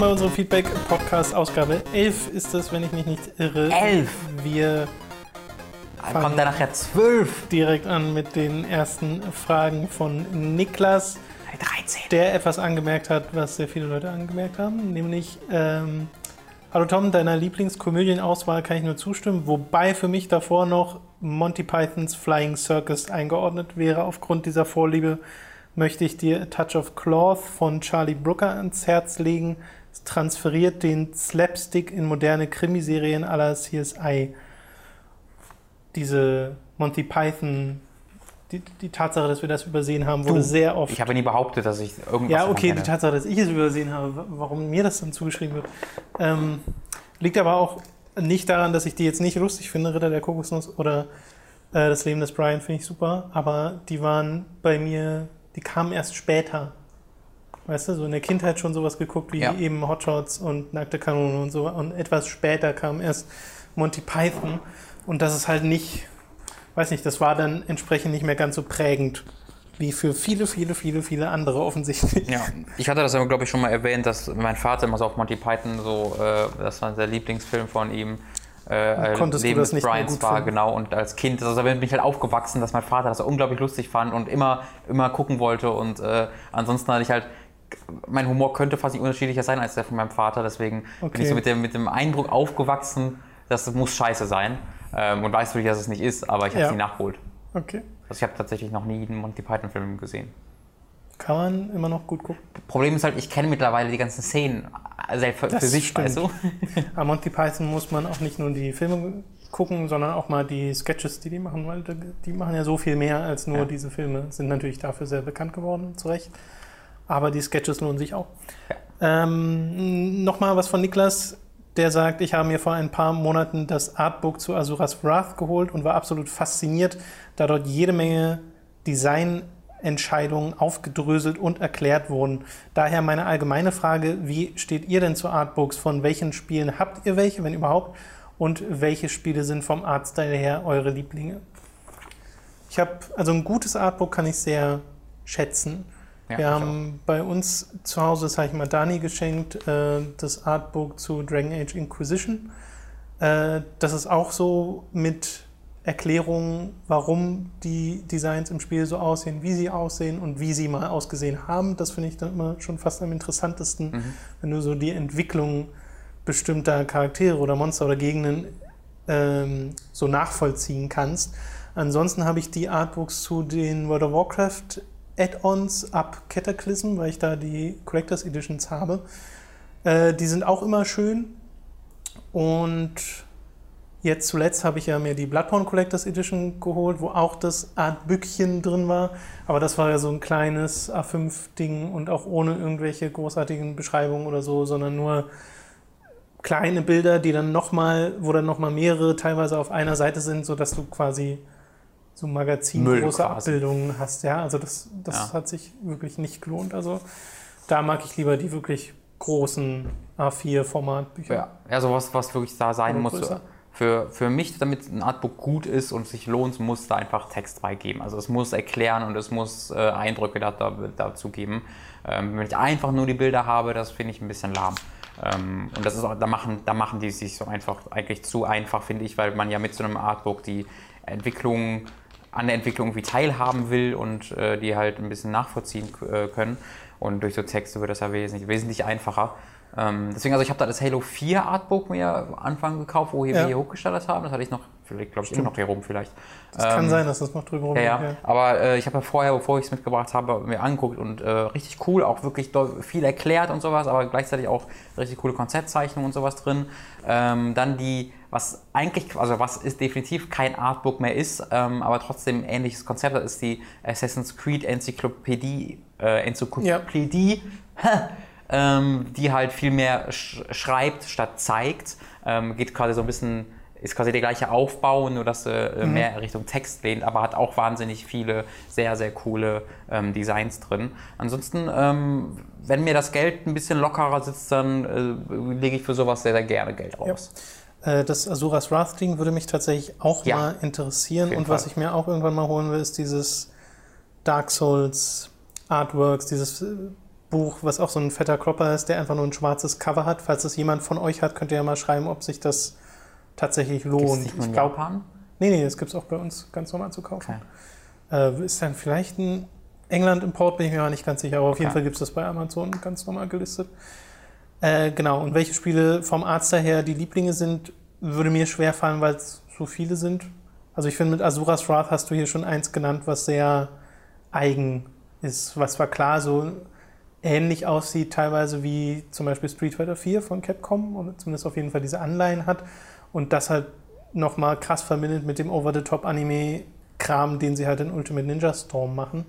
willkommen bei unserem Feedback-Podcast. Ausgabe 11 ist es, wenn ich mich nicht irre. 11? Wir kommt da nachher 12. direkt an mit den ersten Fragen von Niklas, 13. der etwas angemerkt hat, was sehr viele Leute angemerkt haben, nämlich ähm, Hallo Tom, deiner Lieblingskomödienauswahl kann ich nur zustimmen, wobei für mich davor noch Monty Pythons Flying Circus eingeordnet wäre. Aufgrund dieser Vorliebe möchte ich dir A Touch of Cloth von Charlie Brooker ans Herz legen. Transferiert den Slapstick in moderne Krimiserien aller CSI. Diese Monty Python, die, die Tatsache, dass wir das übersehen haben, wurde Du, sehr oft Ich habe nie behauptet, dass ich irgendwas ja, okay, die. Tatsache, dass ich es übersehen habe, wa- warum mir das dann zugeschrieben wird, ähm, liegt aber auch nicht daran, dass ich die jetzt nicht lustig finde, Ritter der Kokosnuss oder äh, Das Leben des Brian finde ich super, aber die waren bei mir, die kamen erst später. Weißt du, so in der Kindheit schon sowas geguckt wie Ja. eben Hotshots und Nackte Kanone und so und etwas später kam erst Monty Python und das ist halt nicht, weiß nicht, das war dann entsprechend nicht mehr ganz so prägend wie für viele, viele, viele, viele andere offensichtlich. Ja, ich hatte das aber, glaube ich, schon mal erwähnt, dass mein Vater immer so auf Monty Python so, äh, das war der Lieblingsfilm von ihm. Äh, konntest du Leben das nicht gut war, finden? genau. Und als Kind, also da bin ich halt aufgewachsen, dass mein Vater das unglaublich lustig fand und immer, immer gucken wollte. Und äh, ansonsten hatte ich halt, mein Humor könnte fast nicht unterschiedlicher sein als der von meinem Vater. Deswegen bin Okay. ich so mit dem, mit dem Eindruck aufgewachsen, das muss scheiße sein. Ähm, und weiß natürlich, dass es nicht ist, aber ich habe es Ja. nie nachgeholt. Okay. Also ich habe tatsächlich noch nie einen Monty Python-Film gesehen. Kann man immer noch gut gucken. Problem ist halt, ich kenne mittlerweile die ganzen Szenen selbst für, für Das sich, stimmt. weißt du? Am Monty Python muss man auch nicht nur die Filme gucken, sondern auch mal die Sketches, die die machen, weil die machen ja so viel mehr als nur Ja. diese Filme. Sind natürlich dafür sehr bekannt geworden, zu Recht. Aber die Sketches lohnen sich auch. Ähm, Nochmal was von Niklas, der sagt, ich habe mir vor ein paar Monaten das Artbook zu Asuras Wrath geholt und war absolut fasziniert, da dort jede Menge Designentscheidungen aufgedröselt und erklärt wurden. Daher meine allgemeine Frage, wie steht ihr denn zu Artbooks? Von welchen Spielen habt ihr welche, wenn überhaupt? Und welche Spiele sind vom Artstyle her eure Lieblinge? Ich habe, also ein gutes Artbook kann ich sehr schätzen. Ja, Wir haben bei uns zu Hause, das habe ich mal Dani geschenkt, äh, das Artbook zu Dragon Age Inquisition. Äh, das ist auch so mit Erklärungen, warum die Designs im Spiel so aussehen, wie sie aussehen und wie sie mal ausgesehen haben. Das finde ich dann immer schon fast am interessantesten, Mhm. wenn du so die Entwicklung bestimmter Charaktere oder Monster oder Gegenden ähm, so nachvollziehen kannst. Ansonsten habe ich die Artbooks zu den World of Warcraft Add-ons ab Cataclysm, weil ich da die Collectors Editions habe. Äh, die sind auch immer schön. Und jetzt zuletzt habe ich ja mir die Bloodborne Collectors Edition geholt, wo auch das Artbückchen drin war. Aber das war ja so ein kleines A5-Ding und auch ohne irgendwelche großartigen Beschreibungen oder so, sondern nur kleine Bilder, die dann nochmal, wo dann nochmal mehrere teilweise auf einer Seite sind, sodass du quasi so Magazin Müll große quasi. Abbildungen hast. Ja, also das, das Ja. hat sich wirklich nicht gelohnt. Also da mag ich lieber die wirklich großen A4-Formatbücher. Ja, ja sowas, was wirklich da sein muss. größer. Für, für mich, damit ein Artbook gut ist und sich lohnt, muss da einfach Text beigeben. Also es muss erklären und es muss äh, Eindrücke da, da, dazu geben. Ähm, wenn ich einfach nur die Bilder habe, das finde ich ein bisschen lahm. Ähm, und das ist auch, da machen, da machen die sich so einfach eigentlich zu einfach, finde ich, weil man ja mit so einem Artbook die Entwicklung an der Entwicklung irgendwie teilhaben will und äh, die halt ein bisschen nachvollziehen äh, können. Und durch so Texte wird das ja wesentlich, wesentlich einfacher. Ähm, deswegen, also ich habe da das Halo 4 Artbook mir am Anfang gekauft, wo wir Ja. hier hochgestartet haben. Das hatte ich noch, vielleicht glaube ich immer noch hier rum vielleicht. Das kann sein, dass das noch drüber Ja, rumgeht, ja. Aber äh, ich habe ja vorher, bevor ich es mitgebracht habe, mir angeguckt und äh, richtig cool, auch wirklich viel erklärt und sowas, aber gleichzeitig auch richtig coole Konzeptzeichnungen und sowas drin. Ähm, dann die, was eigentlich, also was ist definitiv kein Artbook mehr ist, ähm, aber trotzdem ein ähnliches Konzept hat, ist die Assassin's Creed Enzyklopädie, äh, Enzyklopädie, ähm, die halt viel mehr sch schreibt statt zeigt. Ähm, geht quasi so ein bisschen, ist quasi der gleiche Aufbau, nur dass sie äh, mehr Richtung Text lehnt, aber hat auch wahnsinnig viele sehr, sehr coole ähm, Designs drin. Ansonsten, ähm, wenn mir das Geld ein bisschen lockerer sitzt, dann äh, lege ich für sowas sehr, sehr gerne Geld raus. Äh, Das Asuras Wrath Ding würde mich tatsächlich auch Ja. mal interessieren. Und was Fall. ich mir auch irgendwann mal holen will, ist dieses Dark Souls Artworks, dieses äh, Buch, was auch so ein fetter Klopper ist, der einfach nur ein schwarzes Cover hat. Falls das jemand von euch hat, könnt ihr ja mal schreiben, ob sich das tatsächlich Gibt's lohnt. nicht nur in Ich glaube, nee, nee, das gibt es auch bei uns ganz normal zu kaufen. Okay. Äh, ist dann vielleicht ein England-Import, bin ich mir mal nicht ganz sicher, aber auf jeden Okay. Fall gibt es das bei Amazon ganz normal gelistet. Äh, genau, und welche Spiele vom Arzt daher die Lieblinge sind, würde mir schwer fallen, weil es so viele sind. Also ich finde, mit Asuras Wrath hast du hier schon eins genannt, was sehr eigen ist, was zwar klar so ähnlich aussieht, teilweise wie zum Beispiel Street Fighter 4 von Capcom, oder zumindest auf jeden Fall diese Anleihen hat und das halt nochmal krass verbindet mit dem Over-the-Top-Anime-Kram, den sie halt in Ultimate Ninja Storm machen.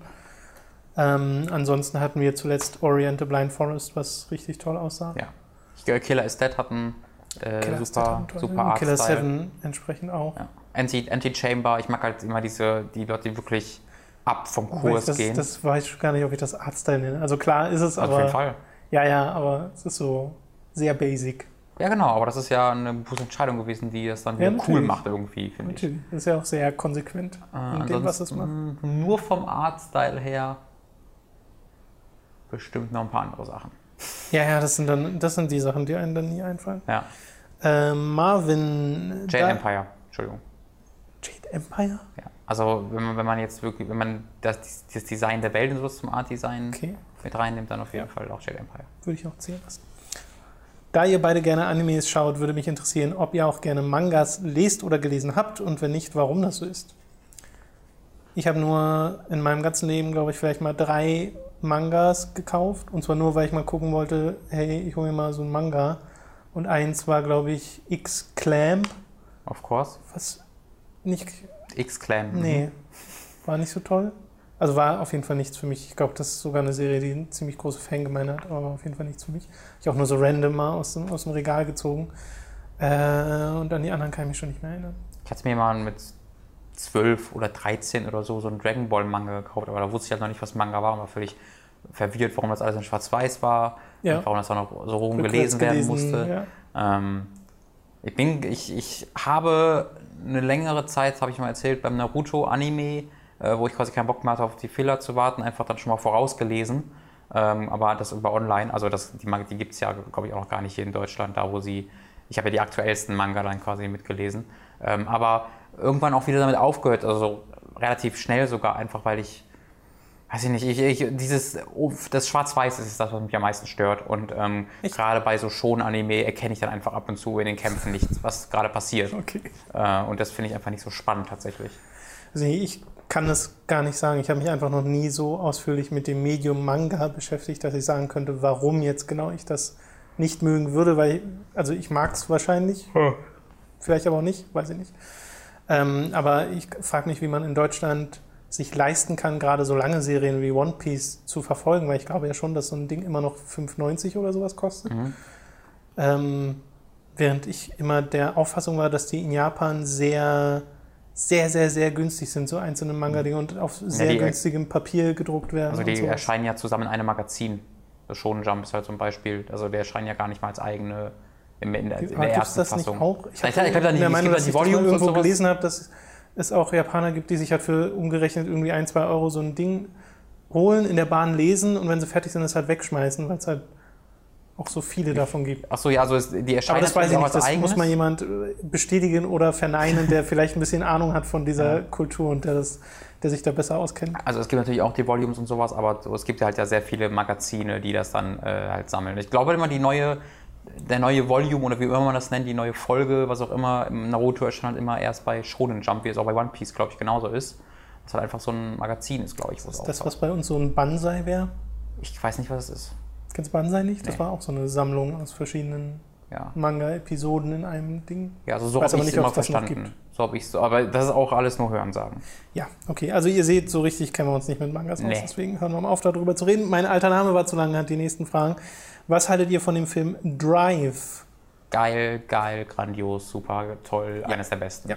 Ähm, ansonsten hatten wir zuletzt Oriental Blind Forest, was richtig toll aussah. Ja. Ich, äh, Killer is Dead hat einen äh, Killer super, hatten toll. super Killer Artstyle. 7 entsprechend auch. Ja. Anti- Anti-Chamber, ich mag halt immer diese, die Leute, die wirklich ab vom Kurs das, gehen. das weiß ich gar nicht, ob ich das Artstyle nenne. Also klar ist es, Auf aber jeden Fall. ja, ja, aber es ist so sehr basic. Ja, genau, aber das ist ja eine bewusste Entscheidung gewesen, die das dann Ja, wieder cool macht irgendwie, finde ich. Das ist ja auch sehr konsequent Äh, in dem, was es macht. ansonsten nur vom Artstyle her bestimmt noch ein paar andere Sachen. Ja, ja, das sind dann, das sind die Sachen, die einem dann nie einfallen. Ja. Ähm, Marvin. Jade Empire, Entschuldigung. Jade Empire? Ja. Also wenn man, wenn man jetzt wirklich, wenn man das, das Design der Welt und sowas zum Art-Design Okay, mit reinnimmt, dann auf jeden Fall auch Jade Empire. würde ich auch zählen lassen. Da ihr beide gerne Animes schaut, würde mich interessieren, ob ihr auch gerne Mangas lest oder gelesen habt und wenn nicht, warum das so ist. Ich habe nur in meinem ganzen Leben, glaube ich, vielleicht mal drei Mangas gekauft. Und zwar nur, weil ich mal gucken wollte, hey, ich hole mir mal so ein Manga. Und eins war, glaube ich, X-Clamp, Of course. was nicht X-Clan. Nee, war nicht so toll. Also war auf jeden Fall nichts für mich. Ich glaube, das ist sogar eine Serie, die eine ziemlich große Fangemeinde hat, aber war auf jeden Fall nichts für mich. Ich auch nur so random mal aus dem, aus dem Regal gezogen. Äh, und an die anderen kann ich mich schon nicht mehr erinnern. Ich hatte mir mal mit 12 oder 13 oder so so einen Dragon Ball Manga gekauft, aber da wusste ich halt noch nicht, was Manga war und war völlig verwirrt, warum das alles in Schwarz-Weiß war Ja. und warum das auch noch so rum Rückwärts gelesen werden gelesen, musste. Ja. Ähm, ich, bin, ich, ich habe eine längere Zeit, habe ich mal erzählt, beim Naruto-Anime, äh, wo ich quasi keinen Bock mehr hatte, auf die Filler zu warten, einfach dann schon mal vorausgelesen. Ähm, aber das über online, also das, die, die gibt es ja, glaube ich, auch noch gar nicht hier in Deutschland, da wo sie, ich habe ja die aktuellsten Manga dann quasi mitgelesen. Ähm, aber irgendwann auch wieder damit aufgehört, also relativ schnell sogar, einfach weil ich, weiß ich nicht, ich, ich, dieses, das Schwarz-Weiß ist das, was mich am meisten stört. Und ähm, gerade bei so Schon-Anime erkenne ich dann einfach ab und zu in den Kämpfen nicht, was gerade passiert. Okay. Äh, und das finde ich einfach nicht so spannend tatsächlich. Also ich kann das gar nicht sagen. Ich habe mich einfach noch nie so ausführlich mit dem Medium Manga beschäftigt, dass ich sagen könnte, warum jetzt genau ich das nicht mögen würde, weil, ich, also ich mag es wahrscheinlich, vielleicht aber auch nicht, weiß ich nicht. Ähm, aber ich frage mich, wie man in Deutschland sich leisten kann, gerade so lange Serien wie One Piece zu verfolgen, weil ich glaube ja schon, dass so ein Ding immer noch 5,90 oder sowas kostet. Mhm. Ähm, während ich immer der Auffassung war, dass die in Japan sehr, sehr, sehr, sehr günstig sind, so einzelne Manga-Dinge und auf sehr die- günstigem Papier gedruckt werden. Also und die sowas. erscheinen ja zusammen in einem Magazin. Das Shonen Jump ist halt so ein Beispiel. Also die erscheinen ja gar nicht mal als eigene in, in, der- in Aber der ersten das Fassung. nicht auch? Ich glaube, ich glaub, da nicht. der Es Meinung, gibt dass ja ich die Volumes und irgendwo sowas. gelesen habe, dass es auch Japaner gibt, die sich halt für umgerechnet irgendwie ein, zwei Euro so ein Ding holen, in der Bahn lesen und wenn sie fertig sind, es halt wegschmeißen, weil es halt auch so viele davon gibt. Achso, ja, also die Aber erscheinen das weiß ich nicht, das eigenes. muss mal jemand äh, bestätigen oder verneinen, der vielleicht ein bisschen Ahnung hat von dieser Kultur und der, das, der sich da besser auskennt. Also es gibt natürlich auch die Volumes und sowas, aber so, es gibt ja halt ja sehr viele Magazine, die das dann äh, halt sammeln. Ich glaube immer, die neue, der neue Volume oder wie immer man das nennt, die neue Folge, was auch immer, im Naruto erscheint halt immer erst bei Shonen Jump, wie es auch bei One Piece, glaube ich, genauso ist. Das halt einfach so ein Magazin ist, glaube ich. es Das, was bei uns so ein Banzai wäre. ich weiß nicht, was es ist. Kennst du Banzai nicht? Das Nee. war auch so eine Sammlung aus verschiedenen Ja, Manga-Episoden in einem Ding. ja also so habe ich es nicht, immer verstanden. So habe ich so, aber das ist auch alles nur Hörensagen. Ja, okay. Also ihr seht, so richtig kennen wir uns nicht mit Mangas aus, Nee. deswegen hören wir mal auf, darüber zu reden. Mein alter Name war zu lange, hat die nächsten Fragen. Was haltet ihr von dem Film Drive? Geil, geil, grandios, super, toll, eines der besten. Ja.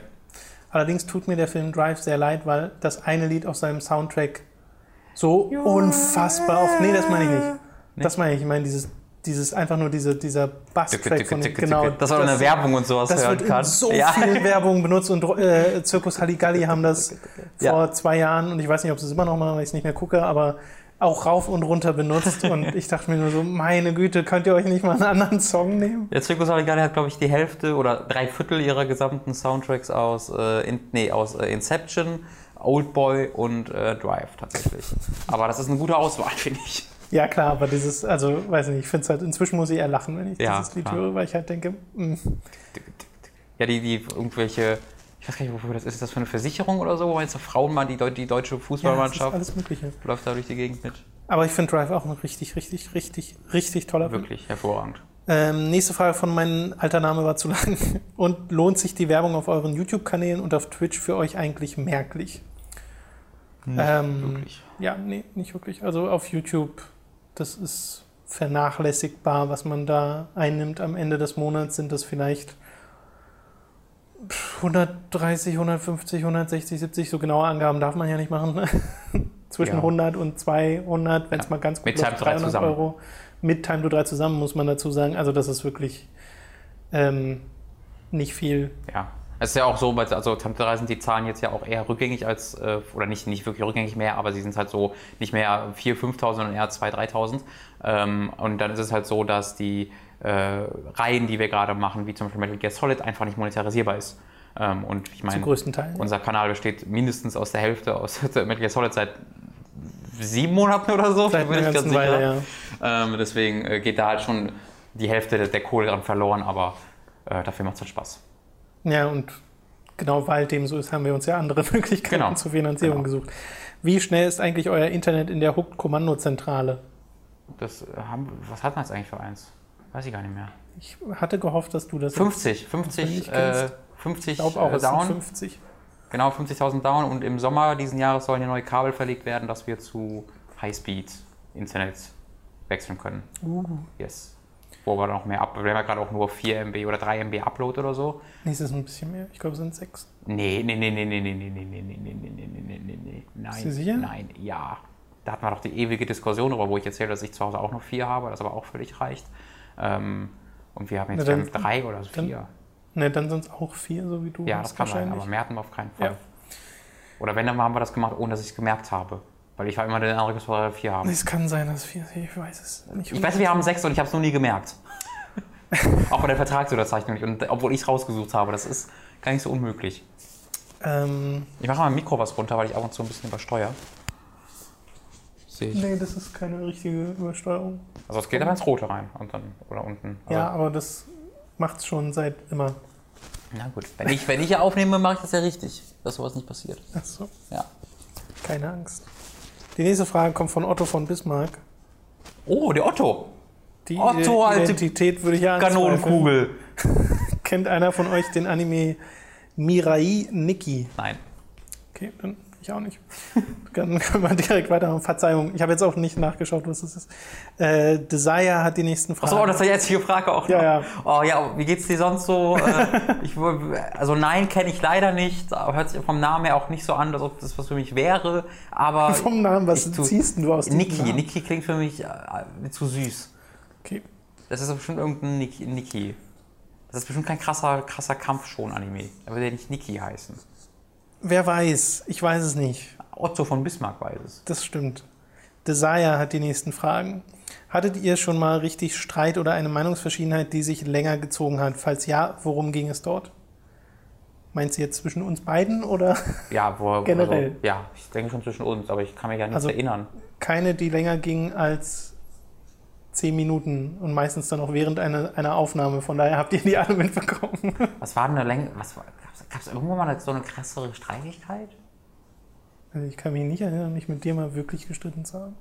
Allerdings tut mir der Film Drive sehr leid, weil das eine Lied auf seinem Soundtrack so unfassbar oft. Nee, das meine ich nicht. Das meine ich. Ich meine dieses, dieses einfach nur diese, dieser Bass-Track von dem. Genau. das war in der Werbung und sowas Das hören wird kann. in so ja. vielen Werbungen benutzt und äh, Zirkus Halligalli haben das Ja. vor zwei Jahren und ich weiß nicht, ob sie es immer noch machen, weil ich es nicht mehr gucke, aber auch rauf und runter benutzt. und ich dachte mir nur so, meine Güte, könnt ihr euch nicht mal einen anderen Song nehmen? Der Circus Arigani hat, glaube ich, die Hälfte oder drei Viertel ihrer gesamten Soundtracks aus, äh, in, nee, aus äh, Inception, Oldboy und äh, Drive tatsächlich. Aber das ist eine gute Auswahl, finde ich. Ja, klar, aber dieses, also, weiß nicht, ich finde es halt, inzwischen muss ich eher lachen, wenn ich Ja, dieses Lied klar. höre, weil ich halt denke, mh, Ja, die, die irgendwelche, ich weiß gar nicht, wofür das ist. Ist das für eine Versicherung oder so? Wo jetzt eine Frauenmann, die, die deutsche ja, Fußballmannschaft alles Mögliche. läuft da durch die Gegend mit. Aber ich finde Drive auch ein richtig, richtig, richtig, richtig toller Film. Wirklich hervorragend. Ähm, nächste Frage von meinem alter Name war zu lang. Und lohnt sich die Werbung auf euren YouTube-Kanälen und auf Twitch für euch eigentlich merklich? ähm, Wirklich. Ja, nee, nicht wirklich. Also auf YouTube, das ist vernachlässigbar, was man da einnimmt. Am Ende des Monats sind das vielleicht 130, 150, 160, 70, so genaue Angaben darf man ja nicht machen. Zwischen Ja. 100 und 200, wenn es Ja. mal ganz gut Mit läuft, Time to 3 zusammen. Euro. Mit Time to 3 zusammen, muss man dazu sagen. Also das ist wirklich ähm, nicht viel. Ja. Es ist ja auch so, weil- also Tante 3 sind die Zahlen jetzt ja auch eher rückgängig als, äh, oder nicht, nicht wirklich rückgängig mehr, aber sie sind halt so nicht mehr 4.000, 5.000, sondern eher 2.000, 3.000. Ähm, und dann ist es halt so, dass die äh, Reihen, die wir gerade machen, wie zum Beispiel Metal Gear Solid, einfach nicht monetarisierbar ist. Ähm, und ich meine, größten Teil. unser Kanal besteht mindestens aus der Hälfte aus Metal Gear Solid seit sieben Monaten oder so. Seit bin ich ganz ganzen Weile, ja. Ähm, deswegen äh, geht da halt schon die Hälfte der, der Kohle dran verloren, aber äh, dafür macht es halt Spaß. Ja, und genau weil dem so ist, haben wir uns ja andere Möglichkeiten Genau. zur Finanzierung Genau. gesucht. Wie schnell ist eigentlich euer Internet in der Hooked-Kommandozentrale? Das äh, haben, was hat man jetzt eigentlich für eins? Weiß ich gar nicht mehr. Ich hatte gehofft, dass du das 50, wenn du 50, nicht äh, kennst. 50 Ich glaube auch, äh, down. 50. Genau, 50.000 down und im Sommer diesen Jahres sollen ja neue Kabel verlegt werden, dass wir zu Highspeed-Internet wechseln können. Uh. Yes. Wo wir noch mehr ab. Wir haben ja gerade auch nur 4 MB oder 3 MB Upload oder so. Nee, es ist ein bisschen mehr. Ich glaube, es sind sechs. Nee, nee, nee, nee, nee, nee, nee, nee, nee, nee, nee, nee, nee, nee, nee, nee. Nein. Bist du sicher? Nein, ja. Da hatten wir doch die ewige Diskussion darüber, wo ich erzähle, dass ich zu Hause auch noch vier habe, das aber auch völlig reicht. Ähm, und wir haben jetzt Na dann- drei oder so dann- vier. Ne, dann sind es auch vier, so wie du Ja, das kann sein, aber mehr hatten wir auf keinen Fall. Ja. Oder wenn, dann haben wir das gemacht, ohne dass ich es gemerkt habe. Weil ich war immer der andere, dass wir vier haben. Es kann sein, dass vier, ich weiß es nicht. Ich weiß, wir haben sechs und ich habe es noch nie gemerkt. auch bei der Vertragsunterzeichnung nicht. Und obwohl ich es rausgesucht habe, das ist gar nicht so unmöglich. Ähm, Ich mache mal ein Mikro was runter, weil ich ab und zu ein bisschen übersteuere. Sehe ich. nee, das ist keine richtige Übersteuerung. Also es geht aber ins Rote rein und dann oder unten. Aber, Ja, aber das macht es schon seit immer. Na gut. Wenn ich, wenn ich ja aufnehme, mache ich das ja richtig, dass sowas nicht passiert. Achso, Ja. keine Angst. Die nächste Frage kommt von Otto von Bismarck. Oh, der Otto. Die Otto, alte Identität würde ich ja. Kanonenkugel. Kennt einer von euch den Anime Mirai Nikki? Nein. Okay, dann ich auch nicht. Dann können wir direkt weitermachen. Verzeihung, ich habe jetzt auch nicht nachgeschaut, was das ist. Äh, Desire hat die nächsten Fragen. Achso, das ist die jetzige Frage auch. Ja, noch. ja. Oh ja, wie geht's dir sonst so? Äh, ich, also nein, kenne ich leider nicht. Hört sich vom Namen her auch nicht so an, als ob das was für mich wäre. Aber Vom Namen, was ich ziehst du aus Niki. Namen? Niki klingt für mich äh, zu süß. Okay. Das ist bestimmt irgendein Niki. Das ist bestimmt kein krasser, krasser Kampf schon Anime. Er würde ja nicht Niki heißen. Wer weiß, ich weiß es nicht. Otto von Bismarck weiß es. Das stimmt. Desire hat die nächsten Fragen. Hattet ihr schon mal richtig Streit oder eine Meinungsverschiedenheit, die sich länger gezogen hat? Falls ja, worum ging es dort? Meinst du jetzt zwischen uns beiden oder Ja, wo, Generell. Also, ja, ich denke schon zwischen uns, aber ich kann mich ja nicht Also- erinnern. keine, die länger ging als zehn Minuten und meistens dann auch während einer, einer Aufnahme? Von daher habt ihr die alle mitbekommen. Was war denn eine Länge? Was gab es irgendwann mal so eine krassere Streitigkeit? Also ich kann mich nicht erinnern, mich mit dir mal wirklich gestritten zu haben.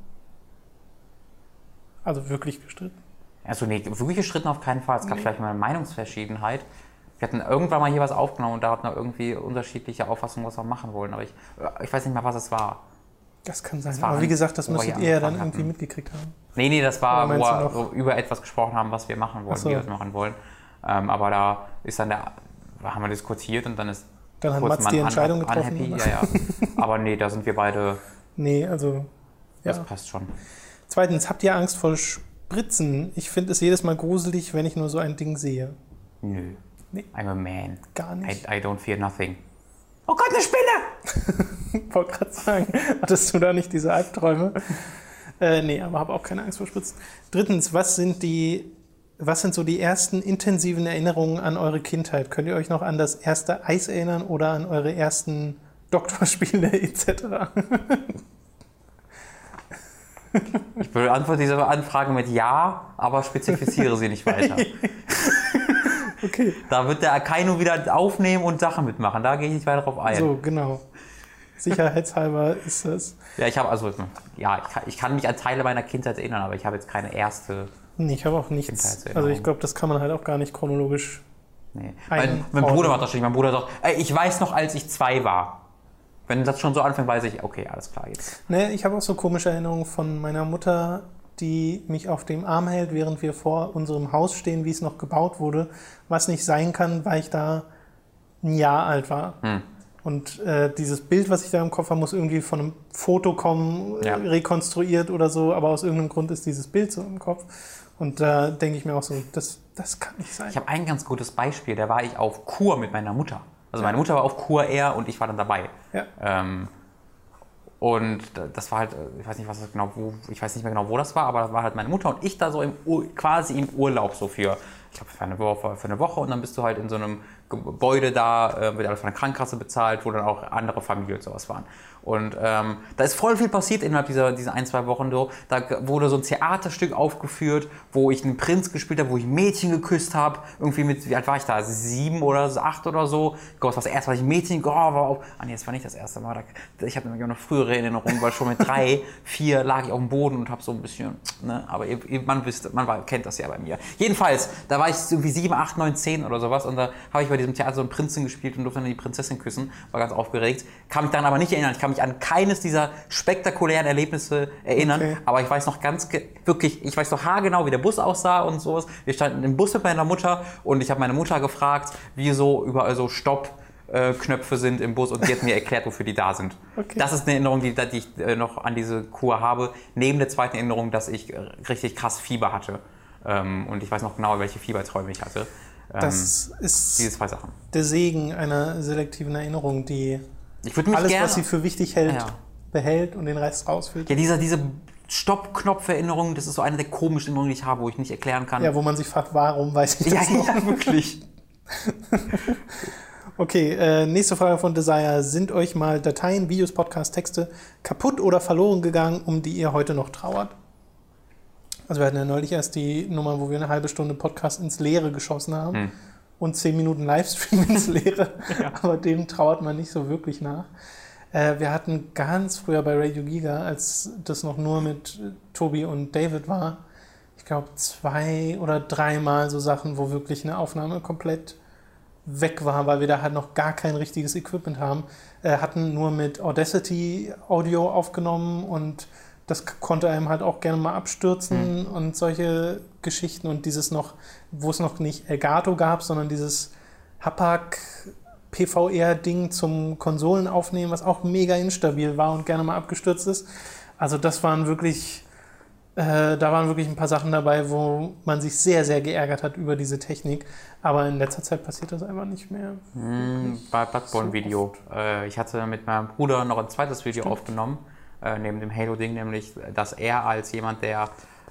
Also wirklich gestritten. Also nee, wirklich gestritten auf keinen Fall. Es gab Nee. vielleicht mal eine Meinungsverschiedenheit. Wir hatten irgendwann mal hier was aufgenommen und da hatten wir irgendwie unterschiedliche Auffassungen, was wir machen wollen. Aber ich, ich weiß nicht mehr, was es war. Das kann sein. Das war Aber wie gesagt, das müsstet ihr ja dann angefangen irgendwie hatten. mitgekriegt haben. Nee, nee, das war, wo wir über etwas gesprochen haben, was wir machen wollen, so. wie wir es machen wollen. Ähm, aber da ist dann der, haben wir diskutiert und dann ist Dann hat Mats die un- Entscheidung getroffen. unhappy. Ja, ja. Aber nee, da sind wir beide, Nee, also. das Ja. passt schon. Zweitens, habt ihr Angst vor Spritzen? Ich finde es jedes Mal gruselig, wenn ich nur so ein Ding sehe. Nö. Nee. I'm a man. Gar I, nicht. I don't fear nothing. Oh Gott, eine Spinne! Ich wollte gerade sagen, hattest du da nicht diese Albträume? Äh, nee, aber habe auch keine Angst vor Spritzen. Drittens, was sind die, was sind so die ersten intensiven Erinnerungen an eure Kindheit? Könnt ihr euch noch an das erste Eis erinnern oder an eure ersten Doktorspiele etc.? Ich beantworte diese Anfrage mit Ja, aber spezifiziere sie nicht weiter. okay. Da wird der Akainu wieder aufnehmen und Sachen mitmachen. Da gehe ich nicht weiter drauf ein. So, genau. Sicherheitshalber ist das. Ja, ich habe also, ja, ich kann, ich kann mich an Teile meiner Kindheit erinnern, aber ich habe jetzt keine erste. Nee, ich habe auch nichts. Also ich glaube, das kann man halt auch gar nicht chronologisch. Nee. Ein Mein, mein Bruder macht das schon. Mein Bruder sagt, ey, ich weiß noch, als ich zwei war. Wenn das schon so anfängt, weiß ich, okay, alles klar jetzt. Ne, ich habe auch so komische Erinnerungen von meiner Mutter, die mich auf dem Arm hält, während wir vor unserem Haus stehen, wie es noch gebaut wurde. Was nicht sein kann, weil ich da ein Jahr alt war. Hm. Und äh, dieses Bild, was ich da im Kopf habe, muss irgendwie von einem Foto kommen, Ja. rekonstruiert oder so, aber aus irgendeinem Grund ist dieses Bild so im Kopf. Und da denke ich mir auch so, das, das kann nicht sein. Ich habe ein ganz gutes Beispiel. Da war ich auf Kur mit meiner Mutter. Also meine Mutter war auf Kur eher und ich war dann dabei. Ja. Ähm, und das war halt, äh, ich weiß nicht, was das genau, wo, ich weiß nicht mehr genau, wo das war, aber das war halt meine Mutter und ich da so im Ur, quasi im Urlaub so für, ich glaube, für eine Woche, für eine Woche und dann bist du halt in so einem Gebäude da, äh, wird alles von der Krankenkasse bezahlt, wo dann auch andere Familien und sowas waren. Und ähm, da ist voll viel passiert innerhalb dieser, dieser ein, zwei Wochen so. Da wurde so ein Theaterstück aufgeführt, wo ich einen Prinz gespielt habe, wo ich Mädchen geküsst habe. Irgendwie mit, wie alt war ich da? Sieben oder so, acht oder so. Ich glaube, das war das erste Mal, ich Mädchen, oh, war auf. Ah, nee, das war nicht das erste Mal. Da, ich habe nämlich auch noch frühere Erinnerungen, weil schon mit drei, vier lag ich auf dem Boden und habe so ein bisschen, ne, aber ihr, ihr, man wisst, man war, kennt das ja bei mir. Jedenfalls, da war ich irgendwie sieben, acht, neun, zehn oder sowas und da habe ich bei diesem Theater so einen Prinzen gespielt und durfte dann die Prinzessin küssen. War ganz aufgeregt. Kann mich daran aber nicht erinnern. Ich kann mich an keines dieser spektakulären Erlebnisse erinnern. Okay. Aber ich weiß noch ganz, wirklich, ich weiß noch haargenau, wie der Bus aussah und sowas. Wir standen im Bus mit meiner Mutter und ich habe meine Mutter gefragt, wie so überall so Stopp-Knöpfe sind im Bus und die hat mir erklärt, wofür die da sind. Okay. Das ist eine Erinnerung, die, die ich äh, noch an diese Kur habe. Neben der zweiten Erinnerung, dass ich richtig krass Fieber hatte. Ähm, und ich weiß noch genau, welche Fieberträume ich hatte. Ähm, das diese ist zwei Sachen. der Segen einer selektiven Erinnerung, die Ich würde mich alles, gerne... was sie für wichtig hält, Ja. behält und den Rest rausfiltert. ja, dieser, diese Stopp-Knopf-Erinnerung, das ist so eine der komischen Erinnerungen, die ich habe, wo ich nicht erklären kann. Ja, wo man sich fragt, warum weiß ich ja, das noch? ja, wirklich. Okay, äh, nächste Frage von Desire. Sind euch mal Dateien, Videos, Podcasts, Texte kaputt oder verloren gegangen, um die ihr heute noch trauert? Also wir hatten ja neulich erst die Nummer, wo wir eine halbe Stunde Podcast ins Leere geschossen haben Hm. Und zehn Minuten Livestream ins Leere. Aber dem trauert man nicht so wirklich nach. Äh, wir hatten ganz früher bei Radio Giga, als das noch nur mit äh, Tobi und David war, ich glaube zwei oder dreimal so Sachen, wo wirklich eine Aufnahme komplett weg war, weil wir da halt noch gar kein richtiges Equipment haben. Äh, hatten nur mit Audacity Audio aufgenommen und das konnte einem halt auch gerne mal abstürzen und solche Geschichten und dieses noch, wo es noch nicht Elgato gab, sondern dieses Hapag PVR-Ding zum Konsolen aufnehmen, was auch mega instabil war und gerne mal abgestürzt ist. Also das waren wirklich, äh, da waren wirklich ein paar Sachen dabei, wo man sich sehr, sehr geärgert hat über diese Technik. Aber in letzter Zeit passiert das einfach nicht mehr. Hm, bei Bloodborne-Video. Äh, ich hatte mit meinem Bruder noch ein zweites Video aufgenommen, äh, neben dem Halo-Ding, nämlich, dass er als jemand, der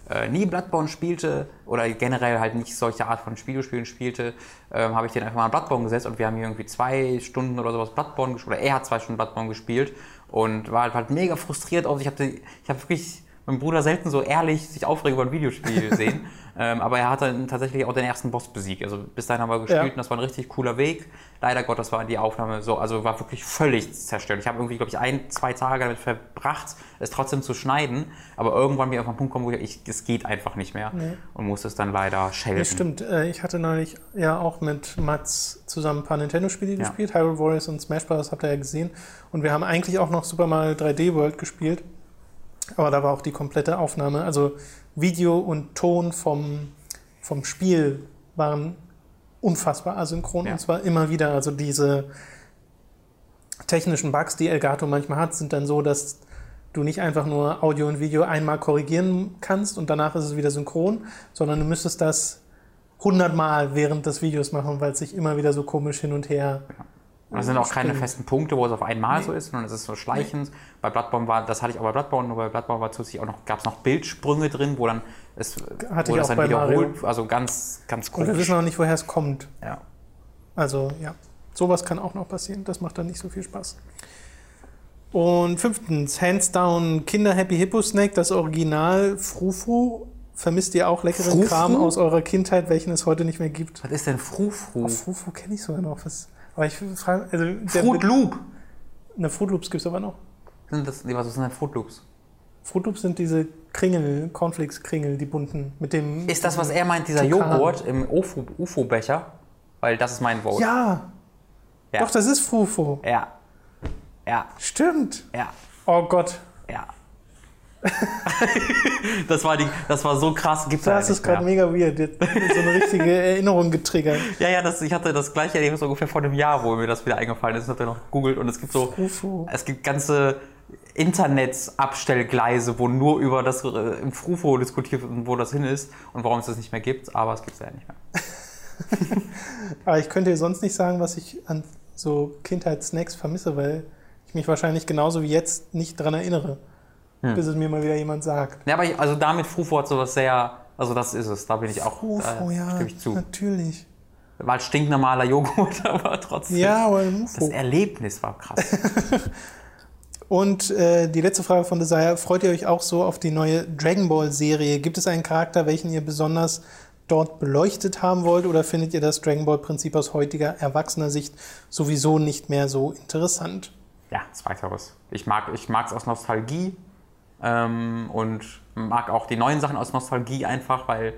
äh, nie Bloodborne spielte oder generell halt nicht solche Art von Videospielen spielte, ähm, habe ich den einfach mal in Bloodborne gesetzt und wir haben hier irgendwie zwei Stunden oder sowas Bloodborne gespielt, oder er hat zwei Stunden Bloodborne gespielt und war halt, mega frustriert. auf. Ich habe ich hab wirklich meinen Bruder selten so ehrlich sich aufregen über ein Videospiel sehen. Ähm, aber er hat dann tatsächlich auch den ersten Boss besiegt. Also bis dahin haben wir gespielt Ja. und das war ein richtig cooler Weg. Leider Gottes war die Aufnahme so, also war wirklich völlig zerstört. Ich habe irgendwie, glaube ich, ein, zwei Tage damit verbracht, es trotzdem zu schneiden. Aber irgendwann bin ich auf einen Punkt gekommen, wo ich, es geht einfach nicht mehr. Nee. Und musste es dann leider schelten. Das stimmt. Äh, Ich hatte neulich ja auch mit Mats zusammen ein paar Nintendo-Spiele Ja. gespielt. Hyrule Warriors und Smash Bros. habt ihr ja gesehen. Und wir haben eigentlich auch noch Super Mario 3D World gespielt. Aber da war auch die komplette Aufnahme, also Video und Ton vom, vom Spiel waren unfassbar asynchron. Ja. Und zwar immer wieder. Also diese technischen Bugs, die Elgato manchmal hat, sind dann so, dass du nicht einfach nur Audio und Video einmal korrigieren kannst und danach ist es wieder synchron, sondern du müsstest das hundertmal während des Videos machen, weil es sich immer wieder so komisch hin und her Und das sind auch keine festen Punkte, wo es auf einmal so ist, sondern es ist so schleichend. Bei Bloodborne war, das hatte ich auch bei Bloodborne, nur bei Bloodborne war zusätzlich auch noch, gab es noch Bildsprünge drin, wo dann es Hatte wo ich das auch dann bei Mario. wiederholt, also ganz, ganz Und wir komisch. wissen auch nicht, woher es kommt. Ja. Also ja, sowas kann auch noch passieren. Das macht dann nicht so viel Spaß. Und fünftens, hands down, Kinder Happy Hippo Snack, das Original Frufu. Vermisst ihr auch leckeren Frufru? Kram aus eurer Kindheit, welchen es heute nicht mehr gibt? Was ist denn Frufru? Oh, Frufu kenne ich sogar noch. Was, aber ich frage, also Fruit Loop! Eine Fruit Loops gibt es aber noch. Sind das, nee, was sind denn Fruit Loops? Fruit Loops sind diese Kringel, Cornflakes-Kringel, die bunten, mit dem... Ist das, was er meint, dieser Tukan. Joghurt im UFO- UFO-Becher? Weil das ist mein Vote. Ja, Ja. doch, das ist Frufu. Ja. Ja. Stimmt. Ja. Oh Gott, Ja. das, war die, das war so krass. Gibt's das ist gerade mega weird. Jetzt so eine richtige Erinnerung getriggert. Ja, ja, das, ich hatte das gleiche Erlebnis ungefähr vor einem Jahr, wo mir das wieder eingefallen ist. Ich habe noch gegoogelt und es gibt so, Frufu. es gibt ganze Internetabstellgleise, wo nur über das äh, im Frufo diskutiert wird und wo das hin ist und warum es das nicht mehr gibt, aber es gibt es ja nicht mehr. Aber ich könnte dir sonst nicht sagen, was ich an so Kindheitssnacks vermisse, weil ich mich wahrscheinlich genauso wie jetzt nicht dran erinnere, Hm. bis es mir mal wieder jemand sagt. Ja, aber ich, also damit Frufo hat sowas sehr, also das ist es, da bin ich auch, Ufo, äh, ja, ich zu. natürlich. War halt stinknormaler Joghurt, aber trotzdem. Ja, aber ein Das. Erlebnis war krass. Und äh, die letzte Frage von Desire, freut ihr euch auch so auf die neue Dragon Ball Serie? Gibt es einen Charakter, welchen ihr besonders dort beleuchtet haben wollt oder findet ihr das Dragon Ball Prinzip aus heutiger erwachsener Sicht sowieso nicht mehr so interessant? Ja, zweiteres. Ich mag es ich mag's aus Nostalgie ähm, und mag auch die neuen Sachen aus Nostalgie einfach, weil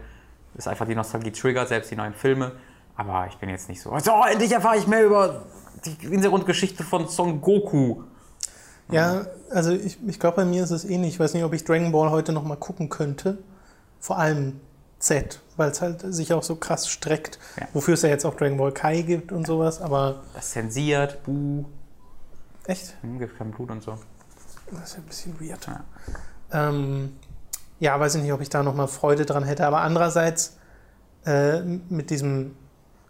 es einfach die Nostalgie triggert, selbst die neuen Filme. Aber ich bin jetzt nicht so, so endlich erfahre ich mehr über die Hintergrundgeschichte von Son Goku. Ja, also ich, ich glaube, bei mir ist es ähnlich. Ich weiß nicht, ob ich Dragon Ball heute noch mal gucken könnte. Vor allem Z, weil es halt sich auch so krass streckt. Ja. Wofür es ja jetzt auch Dragon Ball Kai gibt und sowas. Aber Das zensiert, buh, echt, hm, gibt kein Blut und so. Das ist ja ein bisschen weird. Ja. Ähm, ja, weiß ich nicht, ob ich da noch mal Freude dran hätte. Aber andererseits äh, mit diesem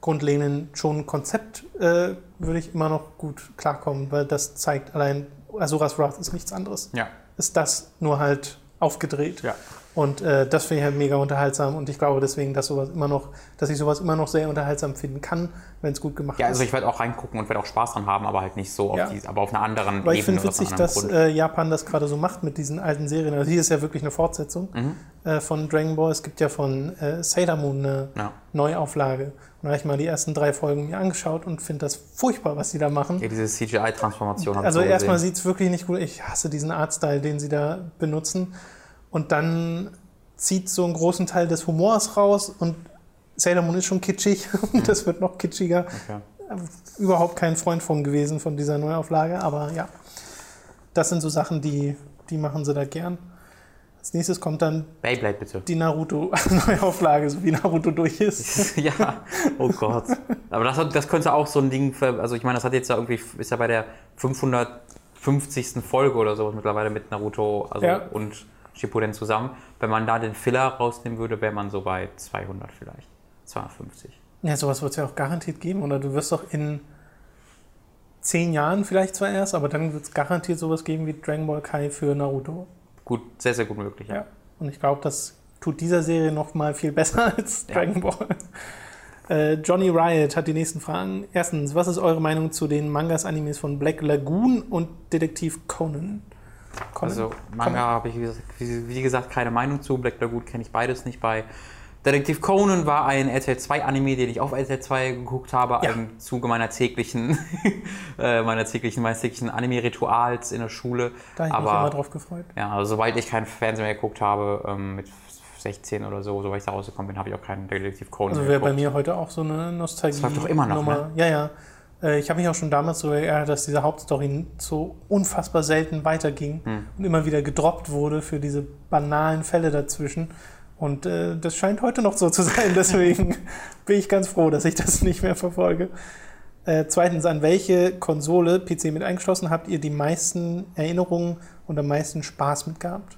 grundlegenden schon Konzept äh, würde ich immer noch gut klarkommen, weil das zeigt allein, Asuras Wrath ist nichts anderes. Ja, Ist das nur halt aufgedreht. ja. Und äh, das finde ich halt mega unterhaltsam und ich glaube deswegen, dass sowas immer noch, dass ich sowas immer noch sehr unterhaltsam finden kann, wenn es gut gemacht Ja, also ist. ich werde auch reingucken und werde auch Spaß dran haben, aber halt nicht so auf Ja. die, aber auf einer anderen ich Ebene finde aus einem witzig, dass äh, Japan das gerade so macht mit diesen alten Serien. Also hier ist ja wirklich eine Fortsetzung Mhm. äh, von Dragon Ball. Es gibt ja von äh, Sailor Moon eine Ja. Neuauflage. Und da habe ich mal die ersten drei Folgen mir angeschaut und finde das furchtbar, was sie da machen. Ja, diese CGI-Transformation Also ich so erstmal sieht es wirklich nicht gut. Ich hasse diesen Artstyle, den sie da benutzen. Und dann zieht so einen großen Teil des Humors raus und Sailor Moon ist schon kitschig und das wird noch kitschiger. Okay. Überhaupt kein Freund von gewesen von dieser Neuauflage, aber ja, das sind so Sachen, die, die machen sie da gern. Als nächstes kommt dann Beyblade bitte. die Naruto-Neuauflage, so wie Naruto durch ist. ja, oh Gott. Aber das, hat- das könnte auch so ein Ding, für, also ich meine, das hat jetzt ja irgendwie, ist ja bei der 550. Folge oder sowas mittlerweile mit Naruto also Ja. und Shippuden zusammen. Wenn man da den Filler rausnehmen würde, wäre man so bei 200 vielleicht. 250. Ja, sowas wird es ja auch garantiert geben. Oder du wirst doch in zehn Jahren vielleicht zwar erst, aber dann wird es garantiert sowas geben wie Dragon Ball Kai für Naruto. Gut, sehr, sehr gut möglich. Ja. Ja. Und ich glaube, das tut dieser Serie noch mal viel besser als Ja. Dragon Ball. Äh, Johnny Riot hat die nächsten Fragen. Erstens, was ist eure Meinung zu den Mangas, Animes von Black Lagoon und Detektiv Conan? Conan? Also Manga habe ich, wie gesagt- keine Meinung zu. Black Lagoon kenne ich beides nicht bei. Detektiv Conan war ein RTL 2 Anime, den ich auf RTL 2 geguckt habe, Ja. im Zuge meiner täglichen, äh, meiner täglichen, meines täglichen Anime-Rituals in der Schule. da habe ich mich immer drauf gefreut. ja, also sobald ich keinen Fernseher mehr geguckt habe, ähm, mit 16 oder so, sobald ich da rausgekommen bin, habe ich auch keinen Detektiv Conan Also wäre bei mir heute auch so eine Nostalgie. Das läuft doch immer noch, Nummer. Ja, ja. Äh, Ich habe mich auch schon damals so geärgert, dass diese Hauptstory so unfassbar selten weiterging Hm. und immer wieder gedroppt wurde für diese banalen Fälle dazwischen. Und äh, das scheint heute noch so zu sein. Deswegen bin ich ganz froh, dass ich das nicht mehr verfolge. Äh, zweitens, an welche Konsole, PC mit eingeschlossen, habt ihr die meisten Erinnerungen und am meisten Spaß mit gehabt?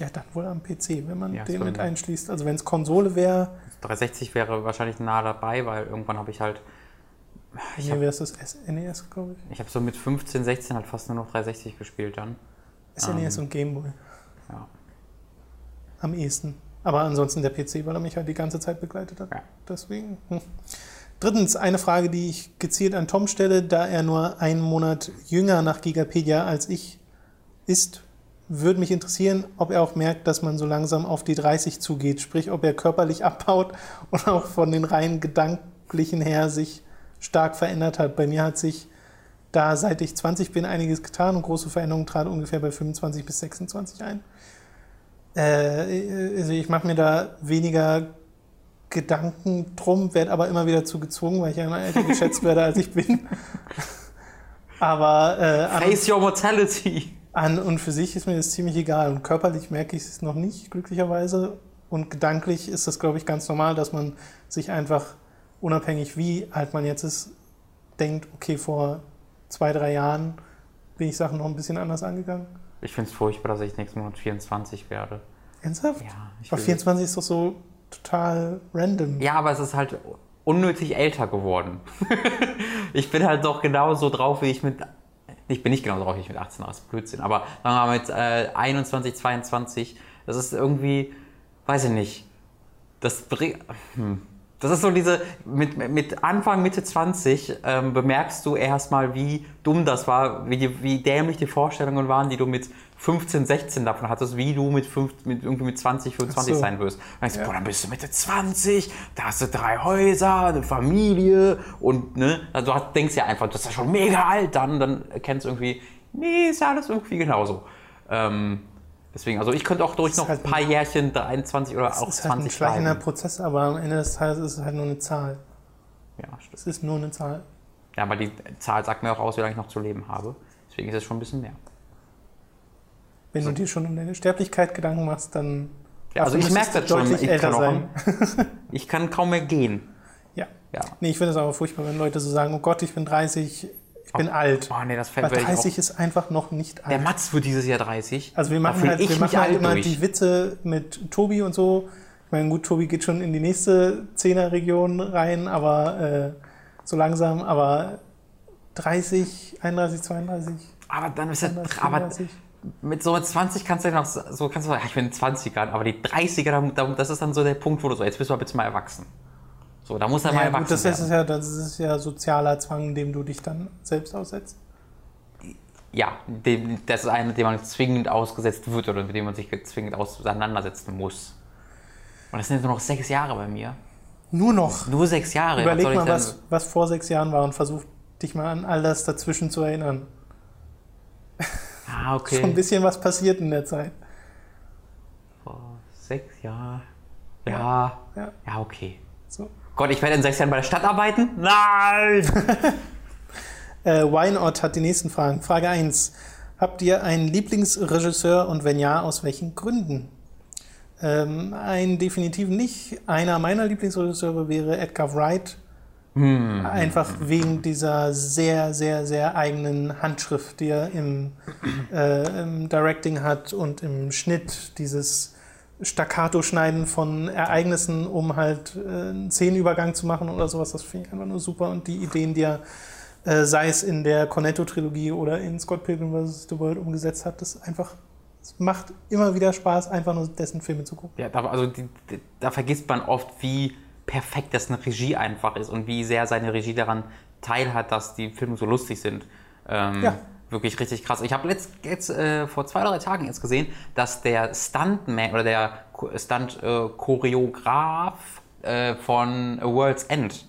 Ja, dann wohl am PC, wenn man Ja, den mit ein- einschließt. Also wenn es Konsole wäre, 360 wäre wahrscheinlich nah dabei, weil irgendwann habe ich halt Ich Hier wäre es das NES, glaube ich. Ich habe so mit 15, 16 halt fast nur noch 360 gespielt dann. SNES ähm, und Gameboy. Ja. Am ehesten. Aber ansonsten der PC, weil er mich halt die ganze Zeit begleitet hat. Ja. Deswegen. Hm. Drittens, eine Frage, die ich gezielt an Tom stelle, da er nur einen Monat jünger nach Gigapedia als ich ist, würde mich interessieren, ob er auch merkt, dass man so langsam auf die 30 zugeht. Sprich, ob er körperlich abbaut und auch von den rein gedanklichen her sich stark verändert hat. Bei mir hat sich da, seit ich 20 bin, einiges getan und große Veränderungen traten ungefähr bei 25 bis 26 ein. Äh, also ich mache mir da weniger Gedanken drum, werde aber immer wieder zu gezwungen, weil ich immer älter geschätzt werde, als ich bin. aber äh, Face your mortality. An und für sich ist mir das ziemlich egal. Und körperlich merke ich es noch nicht, glücklicherweise. Und gedanklich ist das, glaube ich, ganz normal, dass man sich einfach, unabhängig wie alt man jetzt ist, denkt, okay, vor zwei, drei Jahren bin ich Sachen noch ein bisschen anders angegangen. Ich finde es furchtbar, dass ich nächsten Monat 24 werde. Ernsthaft? Ja. Ich aber 24 ist doch so total random. Ja, aber es ist halt unnötig älter geworden. ich bin halt doch genauso drauf, wie ich mit. Ich bin nicht genau drauf, wie ich mit 18 war, das ist Blödsinn. Aber sagen wir mal mit äh, 21, 22, das ist irgendwie, weiß ich nicht. Das bringt. Hm. Das ist so diese, mit, mit Anfang, Mitte 20 ähm, bemerkst du erstmal, wie dumm das war, wie, die, wie dämlich die Vorstellungen waren, die du mit 15, 16 davon hattest, wie du mit, 5, mit, irgendwie mit 20, 25 so. sein wirst. Und dann, ja. boah, dann bist du Mitte 20, da hast du drei Häuser, eine Familie und ne, also du denkst ja einfach, du bist ja schon mega alt dann, dann erkennst du irgendwie, nee, ist ja alles irgendwie genauso. Ähm, deswegen, also ich könnte auch durch noch halt ein paar Jährchen, 23 oder auch 20 ist halt ein schleichender Prozess, aber am Ende des Tages ist es halt nur eine Zahl. Ja, stimmt. Es ist nur eine Zahl. Ja, aber die Zahl sagt mir auch aus, wie lange ich noch zu leben habe. Deswegen ist es schon ein bisschen mehr. Wenn so. du dir schon um deine Sterblichkeit Gedanken machst, dann. Ja, also ich merke das schon, ich kann, auch, ich kann kaum mehr gehen. Ja. ja. Nee, ich finde es aber furchtbar, wenn Leute so sagen, oh Gott, ich bin 30, ich bin oh, alt. Oh nee, das fällt Weil 30 ist einfach noch nicht alt. Der Matz wird dieses Jahr 30. Also wir machen halt, wir machen halt immer durch. die Witze mit Tobi und so. Ich meine, gut, Tobi geht schon in die nächste Zehnerregion rein, aber äh, so langsam, aber 30, 31, 32. Aber dann ist er, aber mit so 20 kannst du ja noch so, kannst du sagen, ich bin 20ern, aber die 30er, das ist dann so der Punkt, wo du so, jetzt bist du aber bitte mal erwachsen. So, da muss er ja, mal erwachsen gut, das werden. Ist ja, das ist ja sozialer Zwang, dem du dich dann selbst aussetzt. Ja, dem, das ist einer, dem man zwingend ausgesetzt wird oder mit dem man sich zwingend auseinandersetzen muss. Und das sind nur noch sechs Jahre bei mir. Nur noch? Nur sechs Jahre. Überleg was mal, was, was vor sechs Jahren war und versuch dich mal an all das dazwischen zu erinnern. Ah, okay. Schon ein bisschen was passiert in der Zeit. Vor sechs Jahren. Ja. Ja, ja okay. So. Gott, ich werde in sechs Jahren bei der Stadt arbeiten? Nein! äh, Wineout hat die nächsten Fragen. Frage 1. Habt ihr einen Lieblingsregisseur und wenn ja, aus welchen Gründen? Ähm, ein definitiv nicht. Einer meiner Lieblingsregisseure wäre Edgar Wright hm. Einfach wegen dieser sehr, sehr, sehr eigenen Handschrift, die er im, äh, im Directing hat und im Schnitt, dieses Staccato-Schneiden von Ereignissen, um halt äh, einen Szenenübergang zu machen oder sowas, das finde ich einfach nur super. Und die Ideen, die er, äh, sei es in der Cornetto-Trilogie oder in Scott Pilgrim vs. The World umgesetzt hat, das einfach es macht immer wieder Spaß, einfach nur dessen Filme zu gucken. Ja, also die, die, da vergisst man oft, wie perfekt das eine Regie einfach ist und wie sehr seine Regie daran teilhat, dass die Filme so lustig sind. Ähm, ja. Wirklich richtig krass. Ich habe jetzt, jetzt äh, vor zwei oder drei Tagen jetzt gesehen, dass der Stuntman oder der Stunt-Choreograf äh, äh, von World's End,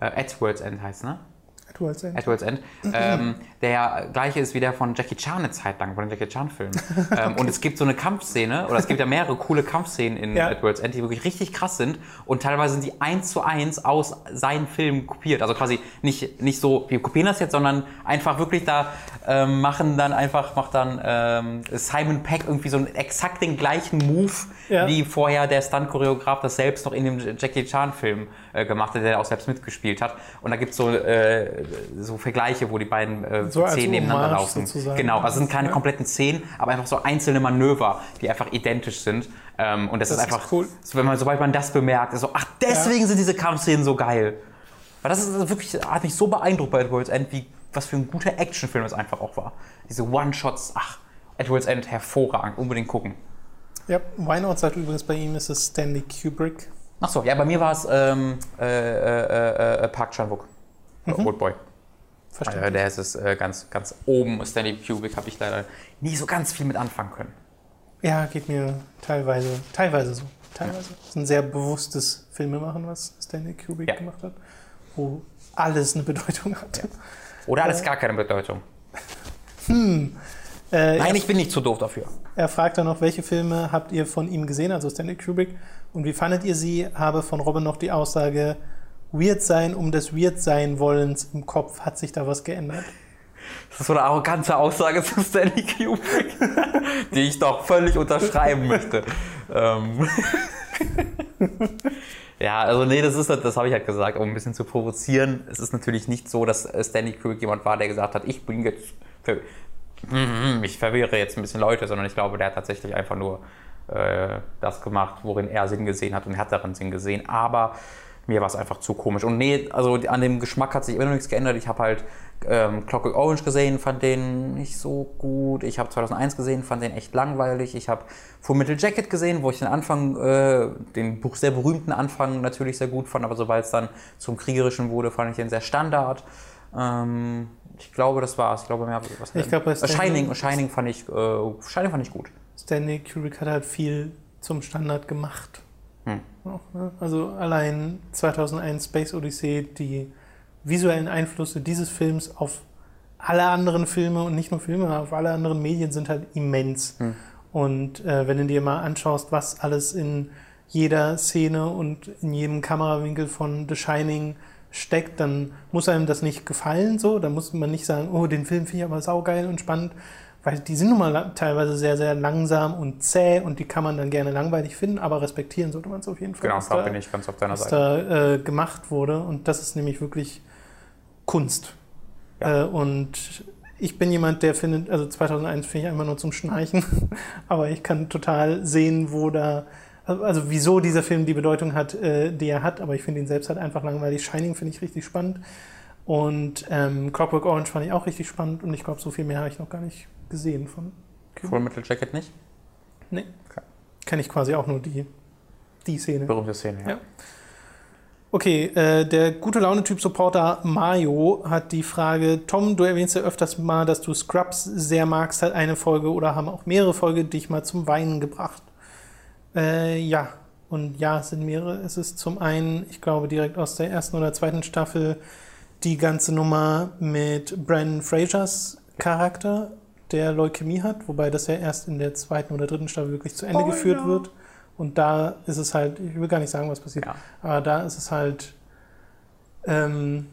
äh, at World's End heißt, ne? At World's End. At World's End. Ähm, der gleiche ist wie der von Jackie Chan eine Zeit lang, von den Jackie Chan-Filmen. okay. ähm, und es gibt so eine Kampfszene, oder es gibt ja mehrere coole Kampfszenen in ja. At World's End, die wirklich richtig krass sind. Und teilweise sind die eins zu eins aus seinen Filmen kopiert. Also quasi nicht, nicht so, wir kopieren das jetzt, sondern einfach wirklich da ähm, machen dann einfach, macht dann ähm, Simon Peck irgendwie so exakt den gleichen Move, ja. wie vorher der Stunt-Choreograf das selbst noch in dem Jackie Chan-Film äh, gemacht hat, der auch selbst mitgespielt hat. Und da gibt es so, äh, so Vergleiche, wo die beiden äh, so Szenen nebeneinander laufen. Sozusagen. Genau, also sind keine ja. kompletten Szenen, aber einfach so einzelne Manöver, die einfach identisch sind. Ähm, und das, das ist einfach, ist cool. so, wenn man, sobald man das bemerkt, ist so, ach, deswegen ja. sind diese Kampfszenen so geil. Weil das ist wirklich, hat mich so beeindruckt bei World's End, wie, was für ein guter Actionfilm es einfach auch war. Diese One-Shots, ach, Edward's End hervorragend, unbedingt gucken. Ja, Wineout sagt übrigens bei ihm ist es Stanley Kubrick. Achso, ja, bei mir war es ähm, äh, äh, äh, Park Chan-wook, mhm. Oldboy. Verstehe. Also, der ist es äh, ganz, ganz oben. Stanley Kubrick habe ich leider nie so ganz viel mit anfangen können. Ja, geht mir teilweise, teilweise so. Teilweise. Das ist ein sehr bewusstes Filmemachen, was Stanley Kubrick ja. gemacht hat, wo alles eine Bedeutung hat. Ja. Oder alles äh, gar keine Bedeutung. Hm. Äh, Nein, ich bin nicht zu doof dafür. Er fragt dann noch, welche Filme habt ihr von ihm gesehen, also Stanley Kubrick, und wie fandet ihr sie? Habe von Robin noch die Aussage, weird sein um des weird sein wollens im Kopf. Hat sich da was geändert? Das ist so eine arrogante Aussage zu Stanley Kubrick, die ich doch völlig unterschreiben möchte. Ähm. ja, also nee, das ist das habe ich halt gesagt, um ein bisschen zu provozieren. Es ist natürlich nicht so, dass Stanley Kubrick jemand war, der gesagt hat, ich bin jetzt ich verwirre jetzt ein bisschen Leute, sondern ich glaube, der hat tatsächlich einfach nur äh, das gemacht, worin er Sinn gesehen hat und hat darin Sinn gesehen. Aber mir war es einfach zu komisch. Und nee, also an dem Geschmack hat sich immer noch nichts geändert. Ich habe halt ähm, Clockwork Orange gesehen, fand den nicht so gut. Ich habe 2001 gesehen, fand den echt langweilig. Ich habe Full Metal Jacket gesehen, wo ich den Anfang, äh, den sehr berühmten Anfang natürlich sehr gut fand, aber sobald es dann zum Kriegerischen wurde, fand ich den sehr Standard. Ähm, ich glaube, das war's. Ich glaube, mehr was ich glaube, äh, Shining, Shining fand ich, äh, Shining fand ich gut. Stanley Kubrick hat halt viel zum Standard gemacht. Hm. Ne? Also allein 2001 Space Odyssey, die visuellen Einflüsse dieses Films auf alle anderen Filme und nicht nur Filme, auf alle anderen Medien sind halt immens. Hm. Und äh, wenn du dir mal anschaust, was alles in jeder Szene und in jedem Kamerawinkel von The Shining steckt, dann muss einem das nicht gefallen so. Da muss man nicht sagen, oh, den Film finde ich aber saugeil und spannend, weil die sind nun mal teilweise sehr, sehr langsam und zäh und die kann man dann gerne langweilig finden, aber respektieren sollte man es auf jeden Fall. Genau, da bin ich ganz auf deiner was Seite. Was da äh, gemacht wurde und das ist nämlich wirklich Kunst. Ja. Äh, und ich bin jemand, der findet, also 2001 finde ich einfach nur zum Schnarchen, aber ich kann total sehen, wo da also wieso dieser Film die Bedeutung hat, äh, die er hat, aber ich finde ihn selbst halt einfach langweilig. Shining finde ich richtig spannend. Und ähm, Clockwork Orange fand ich auch richtig spannend und ich glaube, so viel mehr habe ich noch gar nicht gesehen von Kubrick. Full Metal Jacket nicht? Nee. Okay. Kenne ich quasi auch nur die, die Szene. Berühmte Szene, ja. ja. Okay, äh, der gute Laune-Typ-Supporter Mario hat die Frage: Tom, du erwähnst ja öfters mal, dass du Scrubs sehr magst. Hat eine Folge oder haben auch mehrere Folgen dich mal zum Weinen gebracht? Äh, ja, und ja, es sind mehrere. Es ist zum einen, ich glaube, direkt aus der ersten oder zweiten Staffel die ganze Nummer mit Brandon Frasers Charakter, der Leukämie hat, wobei das ja erst in der zweiten oder dritten Staffel wirklich zu Ende oh, geführt ja. wird. Und da ist es halt, ich will gar nicht sagen, was passiert, ja. aber da ist es halt ähm,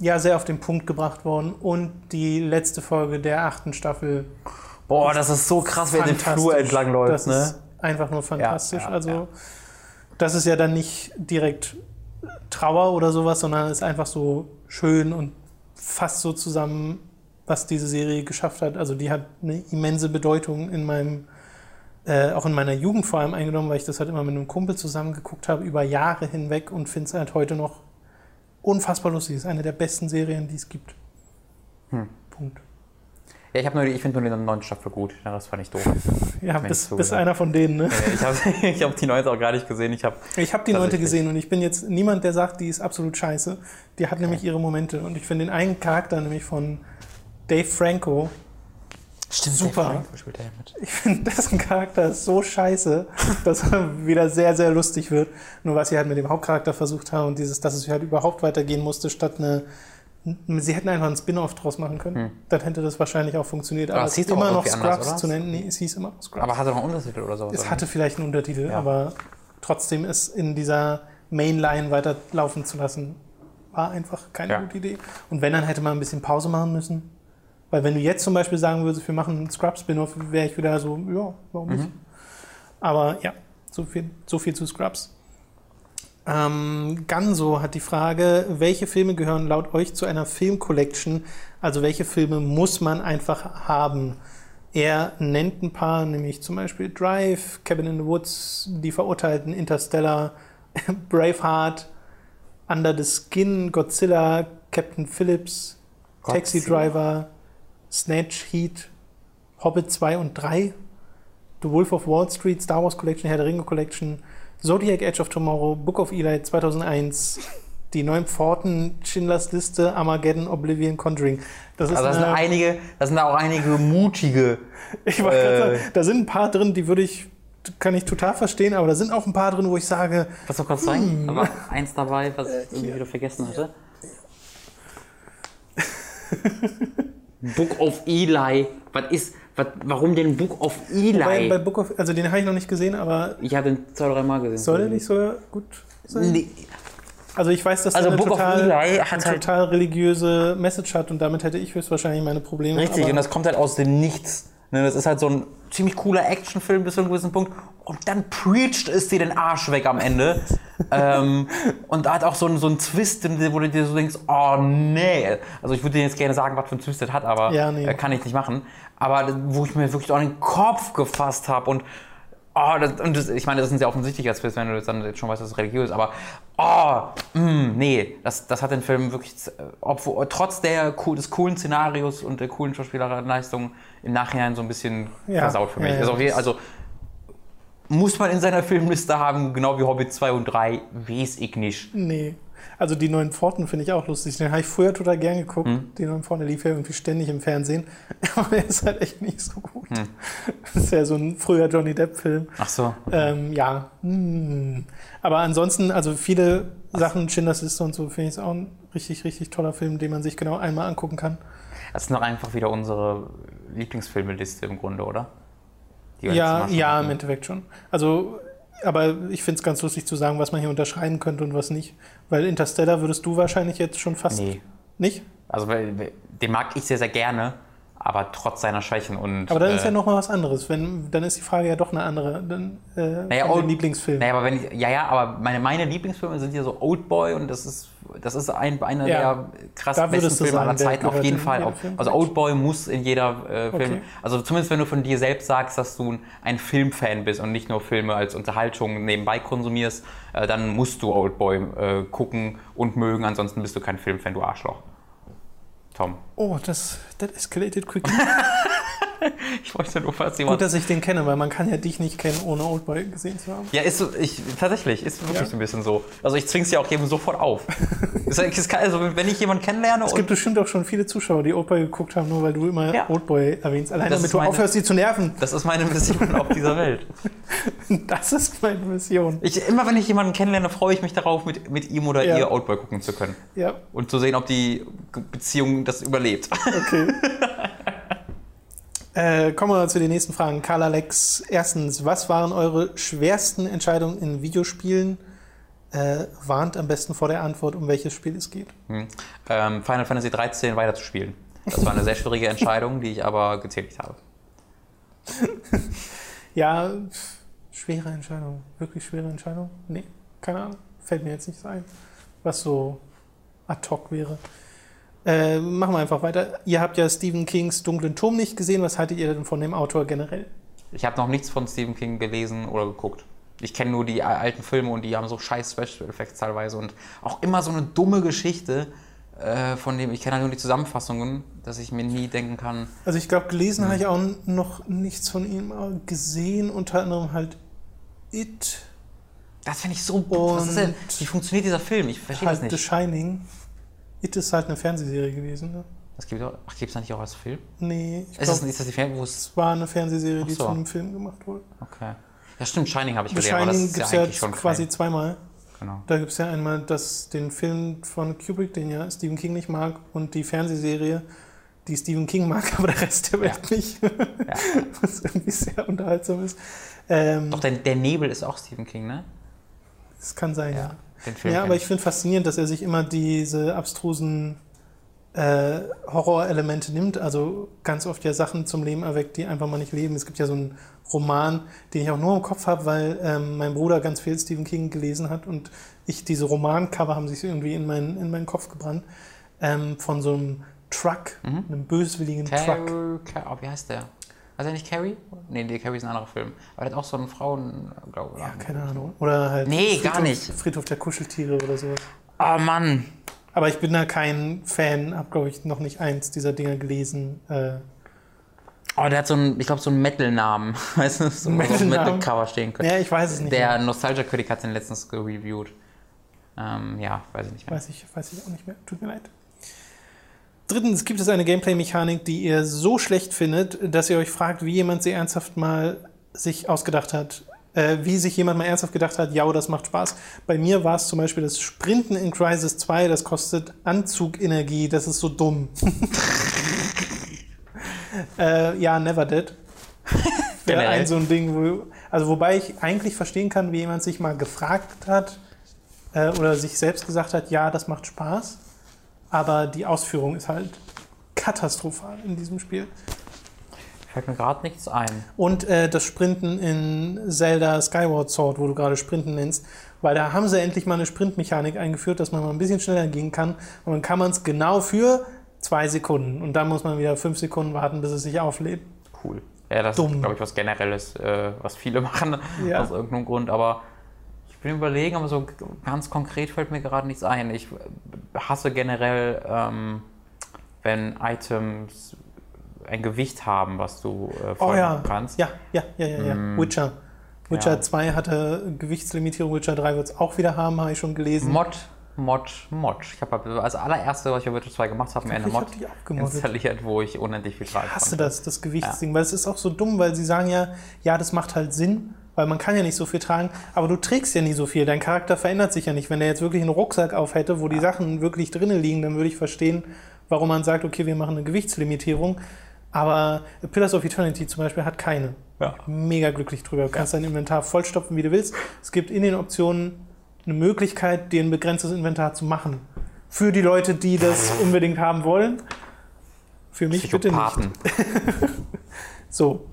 ja sehr auf den Punkt gebracht worden. Und die letzte Folge der achten Staffel. Boah, das ist so krass, wer den Flur entlang läuft, das ne? Einfach nur fantastisch. Ja, ja, also ja. das ist ja dann nicht direkt Trauer oder sowas, sondern ist einfach so schön und fast so zusammen, was diese Serie geschafft hat. Also die hat eine immense Bedeutung in meinem, äh, auch in meiner Jugend vor allem eingenommen, weil ich das halt immer mit einem Kumpel zusammen geguckt habe, über Jahre hinweg und finde es halt heute noch unfassbar lustig. Ist eine der besten Serien, die es gibt. Hm. Punkt. Ja, ich, nur, ich finde nur die neunte Staffel gut. Das fand ich doof. ja, bist, bist einer von denen, ne? ich habe hab die neunte auch gar nicht gesehen. Ich habe ich hab die neunte gesehen und ich bin jetzt niemand, der sagt, die ist absolut scheiße. Die hat nämlich ihre Momente. Und ich finde den einen Charakter, nämlich von Dave Franco, Stimmt, super. Ich finde, dessen Charakter ist so scheiße, dass er wieder sehr, sehr lustig wird. Nur was sie halt mit dem Hauptcharakter versucht haben und dieses, dass es halt überhaupt weitergehen musste, statt eine Sie hätten einfach einen Spin-off draus machen können. Hm. Dann hätte das wahrscheinlich auch funktioniert. Aber, aber es hieß immer noch Scrubs anders, zu nennen. Nee, es hieß immer Scrubs. Aber hatte noch einen Untertitel oder so? Es oder? hatte vielleicht einen Untertitel, ja. aber trotzdem ist in dieser Mainline weiterlaufen zu lassen, war einfach keine ja. gute Idee. Und wenn, dann hätte man ein bisschen Pause machen müssen. Weil wenn du jetzt zum Beispiel sagen würdest, wir machen einen Scrubs-Spin-off, wäre ich wieder so, ja, warum nicht? Mhm. Aber ja, so viel, so viel zu Scrubs. Ähm, Ganso hat die Frage, welche Filme gehören laut euch zu einer Filmcollection? Also welche Filme muss man einfach haben? Er nennt ein paar, nämlich zum Beispiel Drive, Cabin in the Woods, Die Verurteilten, Interstellar, Braveheart, Under the Skin, Godzilla, Captain Phillips, Taxi Godzilla. Driver, Snatch, Heat, Hobbit 2 und 3, The Wolf of Wall Street, Star Wars Collection, Herr der Ringe Collection, Zodiac Edge of Tomorrow, Book of Eli 2001, die neuen Pforten, Schindlers Liste, Armageddon, Oblivion, Conjuring. Das ist Also da sind eine, einige, da sind auch einige mutige. ich wollte gerade äh, sagen, da sind ein paar drin, die würde ich, kann ich total verstehen, aber da sind auch ein paar drin, wo ich sage, Was soll kurz sein? Aber eins dabei, was ich irgendwie wieder vergessen hatte. Book of Eli. Was ist. Was, warum denn Book of Eli? bei, bei Book of, also den habe ich noch nicht gesehen, aber ich habe den zwei, drei Mal gesehen. soll der nicht so gut sein? Nee, Also ich weiß, dass Also der eine total, Eli hat eine halt- total religiöse Message hat und damit hätte ich höchstwahrscheinlich meine Probleme. Richtig, aber und das kommt halt aus dem Nichts. Ne, das ist halt so ein ziemlich cooler Actionfilm bis zu einem gewissen Punkt. Und dann preacht es dir den Arsch weg am Ende. ähm, und da hat auch so einen, so einen Twist, wo du dir so denkst, oh nee. Also ich würde dir jetzt gerne sagen, was für einen Twist das hat, aber Ja, nee. äh, kann ich nicht machen. Aber wo ich mir wirklich auch den Kopf gefasst habe und Oh, das, und das, ich meine, das ist ein sehr offensichtlicher Twist, wenn du jetzt dann jetzt schon weißt, dass es religiös ist, aber oh, mh, nee, das, das hat den Film wirklich, äh, obwohl, trotz der, des coolen Szenarios und der coolen Schauspielerleistung im Nachhinein so ein bisschen Ja, versaut für mich. ja, ja, also, also muss man in seiner Filmliste haben, genau wie Hobbit 2 und 3, weiß ich nicht. nee. Also die neuen Pforten finde ich auch lustig. Den habe ich früher total gern geguckt. Hm. Die neuen Pforten der lief ja irgendwie ständig im Fernsehen. Aber der ist halt echt nicht so gut. Hm. Das ist ja so ein früher Johnny Depp-Film. Ach so. Ähm, ja. hm. Aber ansonsten, also viele Sachen, Schindlers Liste und so, finde ich es auch ein richtig, richtig toller Film, den man sich genau einmal angucken kann. Das ist noch einfach wieder unsere Lieblingsfilmeliste im Grunde, oder? Ja, ja, hatten. im Endeffekt schon. Also, aber ich finde es ganz lustig zu sagen, was man hier unterschreiben könnte und was nicht. Weil Interstellar würdest du wahrscheinlich jetzt schon fast Nee. nicht. Also weil, den mag ich sehr, sehr gerne, aber trotz seiner Schwächen und. Aber dann ist äh, ja noch mal was anderes. Wenn, dann ist die Frage ja doch eine andere. Dann, äh, Naja, Old- Lieblingsfilmen. Naja, aber wenn ich, ja, ja, aber meine, meine Lieblingsfilme sind hier so Oldboy und das ist, das ist ein, einer Ja. der krass besten Filme aller Zeiten, auf jeden Fall. Auf, also Oldboy muss in jeder äh, Film, Okay. also zumindest wenn du von dir selbst sagst, dass du ein Filmfan bist und nicht nur Filme als Unterhaltung nebenbei konsumierst, äh, dann musst du Oldboy äh, gucken und mögen, ansonsten bist du kein Filmfan, du Arschloch. Tom. Oh, das, das escalated quickly. Ich wollte nur, falls Gut, jemand... dass ich den kenne, weil man kann ja dich nicht kennen, ohne Oldboy gesehen zu haben. Ja, ist so, ich, tatsächlich, ist wirklich Ja. so ein bisschen so. Also ich zwing's ja auch jedem sofort auf. Ist- also wenn ich jemanden kennenlerne Es gibt bestimmt auch schon viele Zuschauer, die Oldboy geguckt haben, nur weil du immer Ja. Oldboy erwähnst. Allein Das damit du meine- aufhörst, sie zu nerven. das ist meine Mission auf dieser Welt. Das ist meine Mission. Ich, immer wenn ich jemanden kennenlerne, freue ich mich darauf, mit, mit ihm oder Ja. ihr Oldboy gucken zu können. Ja, Und zu sehen, ob die Beziehung das überlebt. okay. Äh, kommen wir zu den nächsten Fragen. Karl Alex, erstens, was waren eure schwersten Entscheidungen in Videospielen? Äh, warnt am besten vor der Antwort, um welches Spiel es geht. Hm. Ähm, Final Fantasy 13 weiterzuspielen. Das war eine sehr schwierige Entscheidung, die ich aber getätigt habe. Ja, pf, schwere Entscheidung. Wirklich schwere Entscheidung? Nee, keine Ahnung. Fällt mir jetzt nicht ein, was so ad hoc wäre. Äh, machen wir einfach weiter. Ihr habt ja Stephen Kings Dunklen Turm nicht gesehen. Was haltet ihr denn von dem Autor generell? Ich habe noch nichts von Stephen King gelesen oder geguckt. Ich kenne nur die alten Filme und die haben so scheiß Special Effects teilweise und auch immer so eine dumme Geschichte, äh, von dem ich kenne halt nur die Zusammenfassungen, dass ich mir nie denken kann. Also ich glaube, gelesen habe ich auch noch nichts von ihm gesehen. Unter anderem halt It, Das finde ich so. was ist denn, Und- wie funktioniert dieser Film? Ich verstehe halt das The nicht. Shining. It ist halt eine Fernsehserie gewesen. Ne? Das gibt auch, ach, gibt es da nicht auch als Film? Nee, ich Ist das, glaube, ist das die wo es. war eine Fernsehserie, die so. zu einem Film gemacht wurde. Okay. Ja, stimmt, Shining habe ich das Shining gibt ja es ja schon quasi kein, zweimal. Genau. Da gibt es ja einmal das, den Film von Kubrick, den ja Stephen King nicht mag, und die Fernsehserie, die Stephen King mag, aber der Rest der Welt nicht. Was irgendwie sehr unterhaltsam ist. Ähm, Doch, der, der Nebel ist auch Stephen King, ne? das kann sein, ja. Film. Ja, aber ich finde faszinierend, dass er sich immer diese abstrusen äh, Horrorelemente nimmt. Also ganz oft ja Sachen zum Leben erweckt, die einfach mal nicht leben. Es gibt ja so einen Roman, den ich auch nur im Kopf habe, weil ähm, mein Bruder ganz viel Stephen King gelesen hat und ich diese Romancover haben sich irgendwie in meinen, in meinen Kopf gebrannt. Ähm, von so einem Truck, einem böswilligen Truck. Car oh, wie heißt der? Heißt er nicht Carrie? Nee, nee, Carrie ist ein anderer Film. Aber der hat auch so einen Frauen, glaube ich. Ja, keine Ahnung. Oder halt Nee, gar Friedhof, nicht. Friedhof der Kuscheltiere oder sowas. Oh Mann. Aber ich bin da kein Fan, habe, glaube ich, noch nicht eins dieser Dinger gelesen. Äh, Oh, der hat so einen, ich glaube, so einen Metal-Namen. Weißt du, so ein? Metal-Cover stehen können. ja, ich weiß es nicht. Der. Nostalgia-Critic hat den letztens gereviewt. Ähm, ja, weiß ich nicht mehr. Weiß ich, weiß ich auch nicht mehr. Tut mir leid. Drittens gibt es eine Gameplay-Mechanik, die ihr so schlecht findet, dass ihr euch fragt, wie jemand sie ernsthaft mal sich ausgedacht hat. Äh, wie sich jemand mal ernsthaft gedacht hat, ja, das macht Spaß. Bei mir war es zum Beispiel das Sprinten in Crisis 2, das kostet Anzugenergie, das ist so dumm. äh, ja, Never Did. Wäre ein so ein Ding, wo, also wobei ich eigentlich verstehen kann, wie jemand sich mal gefragt hat äh, oder sich selbst gesagt hat, ja, das macht Spaß, aber die Ausführung ist halt katastrophal in diesem Spiel. Fällt mir gerade nichts ein. Und äh, das Sprinten in Zelda Skyward Sword, wo du gerade Sprinten nennst, weil da haben sie endlich mal eine Sprintmechanik eingeführt, dass man mal ein bisschen schneller gehen kann. Und dann kann man es genau für zwei Sekunden. Und dann muss man wieder fünf Sekunden warten, bis es sich auflädt. Cool. Ja, das Dumm. ist, glaube ich, was Generelles, äh, was viele machen Ja. aus irgendeinem Grund. Aber bin überlegen, aber so ganz konkret fällt mir gerade nichts ein. Ich hasse generell, ähm, wenn Items ein Gewicht haben, was du äh, Oh voll ja. kannst. Ja, ja, ja, ja, ja. Mm. Witcher. Witcher Ja. 2 hatte Gewichtslimitierung, Witcher 3 wird es auch wieder haben, habe ich schon gelesen. Mod, Mod, Mod. Ich habe als allererste, was ich bei Witcher 2 gemacht habe, mir eine Mod installiert, wo ich unendlich viel tragen Ich hasse konnte. das, das Gewichtsding, weil es ist auch so dumm, weil sie sagen ja, ja, das macht halt Sinn, weil man kann ja nicht so viel tragen, aber du trägst ja nie so viel. Dein Charakter verändert sich ja nicht. Wenn der jetzt wirklich einen Rucksack auf hätte, wo die Sachen wirklich drinnen liegen, dann würde ich verstehen, warum man sagt, okay, wir machen eine Gewichtslimitierung. Aber Pillars of Eternity zum Beispiel hat keine. Ja. Mega glücklich drüber. Du kannst dein Inventar vollstopfen, wie du willst. Es gibt in den Optionen eine Möglichkeit, dir ein begrenztes Inventar zu machen. Für die Leute, die das unbedingt haben wollen. Für mich bitte nicht. So,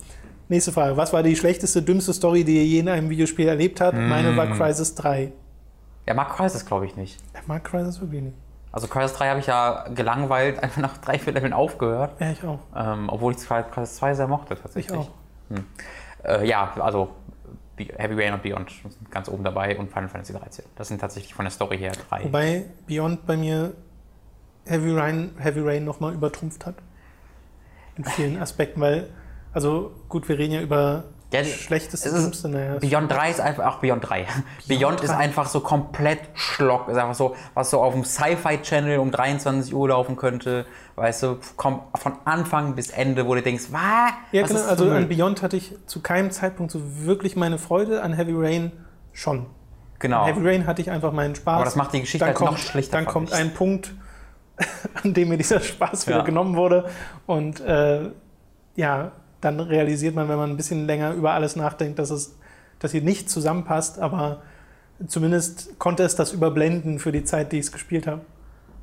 nächste Frage. Was war die schlechteste, dümmste Story, die ihr je in einem Videospiel erlebt habt? Meine Mm. war Crisis 3. Er mag Crisis, glaube ich, nicht. Ich mag Crisis wirklich nicht. Also Crisis 3 habe ich ja gelangweilt einfach nach drei, vier Leveln aufgehört. Ja, ich auch. Ähm, obwohl ich Crisis 2 sehr mochte tatsächlich. Ich auch. Äh, ja, also Heavy Rain und Beyond sind ganz oben dabei und Final Fantasy 13. Das sind tatsächlich von der Story her drei. Wobei Beyond bei mir Heavy Rain, Heavy Rain nochmal übertrumpft hat. In vielen Aspekten, weil, also gut, wir reden ja über Ja, die- schlechteste, es ist- dümmste, naja. Beyond 3 ist einfach, ach Beyond 3. Beyond, ist 3. einfach so komplett Schlock. Ist einfach so, was so auf dem Sci-Fi-Channel um 23 Uhr laufen könnte. Weißt du, kommt von Anfang bis Ende, wo du denkst, was? Ja, was genau, ist also an? Beyond hatte ich zu keinem Zeitpunkt so wirklich meine Freude, an Heavy Rain schon. Genau. An Heavy Rain hatte ich einfach meinen Spaß. Aber das macht die Geschichte dann halt kommt, noch schlechter. Dann kommt ich. ein Punkt, an dem mir dieser Spaß wieder Ja. genommen wurde. Und äh, ja, dann realisiert man, wenn man ein bisschen länger über alles nachdenkt, dass es, dass hier nicht zusammenpasst, aber zumindest konnte es das überblenden für die Zeit, die ich es gespielt habe.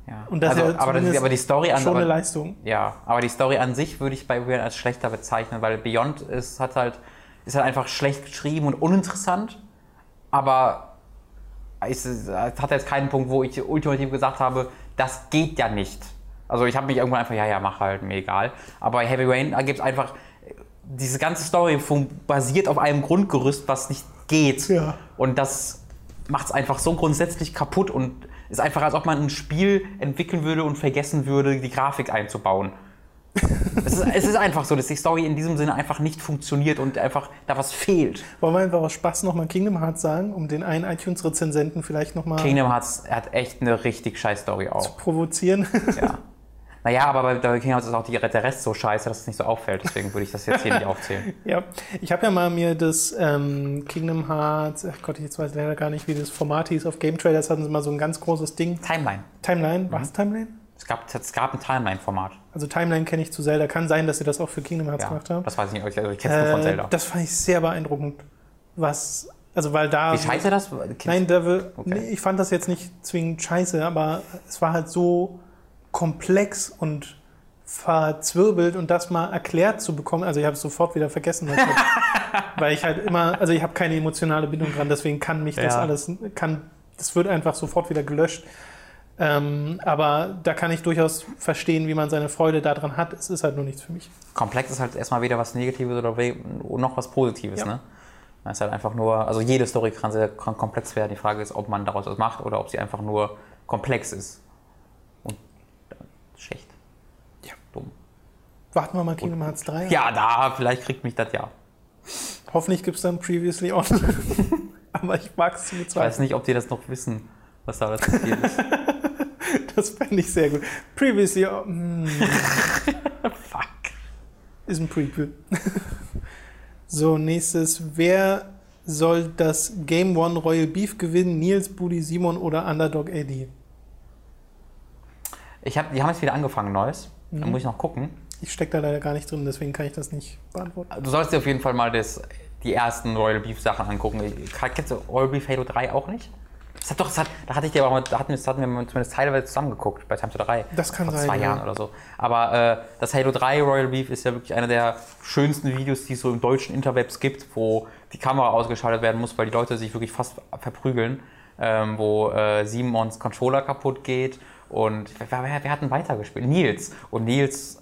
ja. Und das also, ist ja aber, das, zumindest aber die Story an Schon eine aber, Leistung. Ja, aber die Story an sich würde ich bei Beyond als schlechter bezeichnen, weil Beyond ist, hat halt, ist halt einfach schlecht geschrieben und uninteressant. Aber es, ist- hat jetzt keinen Punkt, wo ich ultimativ gesagt habe, das geht ja nicht. Also ich habe mich irgendwann einfach, ja, ja, mach halt, mir egal. Aber bei Heavy Rain ergibt einfach, diese ganze Story basiert auf einem Grundgerüst, was nicht geht. Ja. Und das macht es einfach so grundsätzlich kaputt und ist einfach, als ob man ein Spiel entwickeln würde und vergessen würde, die Grafik einzubauen. es, ist, es ist einfach so, dass die Story in diesem Sinne einfach nicht funktioniert und einfach da was fehlt. Wollen wir einfach aus Spaß nochmal Kingdom Hearts sagen, um den einen iTunes-Rezensenten vielleicht nochmal Kingdom Hearts hat echt eine richtig scheiß Story zu auch. provozieren? Ja. Naja, aber bei Kingdom Hearts ist auch die, der Rest so scheiße, dass es nicht so auffällt. Deswegen würde ich das jetzt hier nicht aufzählen. Ja, ich habe ja mal mir das ähm, Kingdom Hearts, ach Gott, jetzt weiß ich leider gar nicht, wie das Format hieß. Auf Game Trailers hatten sie mal so ein ganz großes Ding. Timeline. Timeline, Mhm. war es Timeline? Es gab, es gab ein Timeline-Format. Also Timeline kenne ich zu Zelda. Kann sein, dass sie das auch für Kingdom Hearts Ja, gemacht haben. das weiß ich nicht. Also ich kenne es nur von Äh, Zelda. das fand ich sehr beeindruckend. Was, also weil da. Wie scheiße das? Nein, da will, Okay. nee, ich fand das jetzt nicht zwingend scheiße, aber es war halt so komplex und verzwirbelt und das mal erklärt zu bekommen. Also ich habe es sofort wieder vergessen, weil ich halt, weil ich halt immer, also ich habe keine emotionale Bindung dran, deswegen kann mich das Ja. alles, kann, das wird einfach sofort wieder gelöscht. Ähm, aber da kann ich durchaus verstehen, wie man seine Freude daran hat. Es ist halt nur nichts für mich. Komplex ist halt erstmal weder was Negatives oder noch was Positives, Ja. ne? Das ist halt einfach nur, also jede Story kann sehr komplex werden. Die Frage ist, ob man daraus was macht oder ob sie einfach nur komplex ist. Schlecht. Ja. Dumm. Warten wir mal Kingdom Hearts 3. ab. Ja, da, vielleicht kriegt mich das ja. Hoffentlich gibt es dann Previously On. Aber ich mag es zu Ich weiß bezweifeln. nicht, ob die das noch wissen, was da alles passiert ist. Das fände ich sehr gut. Previously On hm, Fuck. ist ein Prequel. so, nächstes. Wer soll das Game One Royal Beef gewinnen? Nils, Budi, Simon oder Underdog Eddie? Ich hab, die haben jetzt wieder angefangen, Neues. Da Mhm. muss ich noch gucken. Ich stecke da leider gar nicht drin, deswegen kann ich das nicht beantworten. Du sollst dir auf jeden Fall mal das, die ersten Royal Beef Sachen angucken. Kennst du Royal Beef Halo 3 auch nicht? Das hat doch, das hat, da hatte ich dir aber mal, da hatten, wir- das hatten wir zumindest teilweise zusammengeguckt bei Time to 3. Das kann vor sein, zwei ja. Jahren oder so. Aber äh, das Halo 3 Royal Beef ist ja wirklich einer der schönsten Videos, die es so im deutschen Interwebs gibt, wo die Kamera ausgeschaltet werden muss, weil die Leute sich wirklich fast verprügeln. Ähm, wo äh, Simons Controller kaputt geht und wer, wer, hat denn weitergespielt? Nils. Und Nils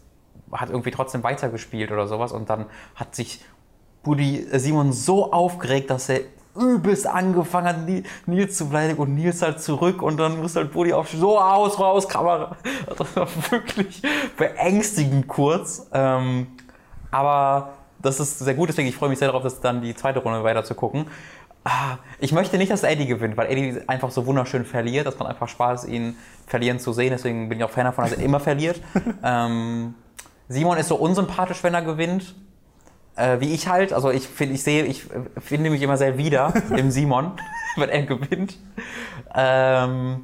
hat irgendwie trotzdem weitergespielt oder sowas und dann hat sich Buddy Simon so aufgeregt, dass er übelst angefangen hat, Ni- Nils zu beleidigen und Nils halt zurück und dann muss halt Buddy auf so aus, raus, Kamera. Das war wirklich beängstigend kurz. Ähm, aber das ist sehr gut, deswegen ich freue mich sehr darauf, das dann die zweite Runde weiter zu gucken. Ah, Ich möchte nicht, dass Eddie gewinnt, weil Eddie einfach so wunderschön verliert, dass man einfach Spaß ist, ihn verlieren zu sehen. Deswegen bin ich auch Fan davon, dass er immer verliert. ähm, Simon ist so unsympathisch, wenn er gewinnt. Äh, wie ich halt. Also ich finde, ich sehe, ich finde mich immer sehr wieder im Simon, wenn er gewinnt. Ähm,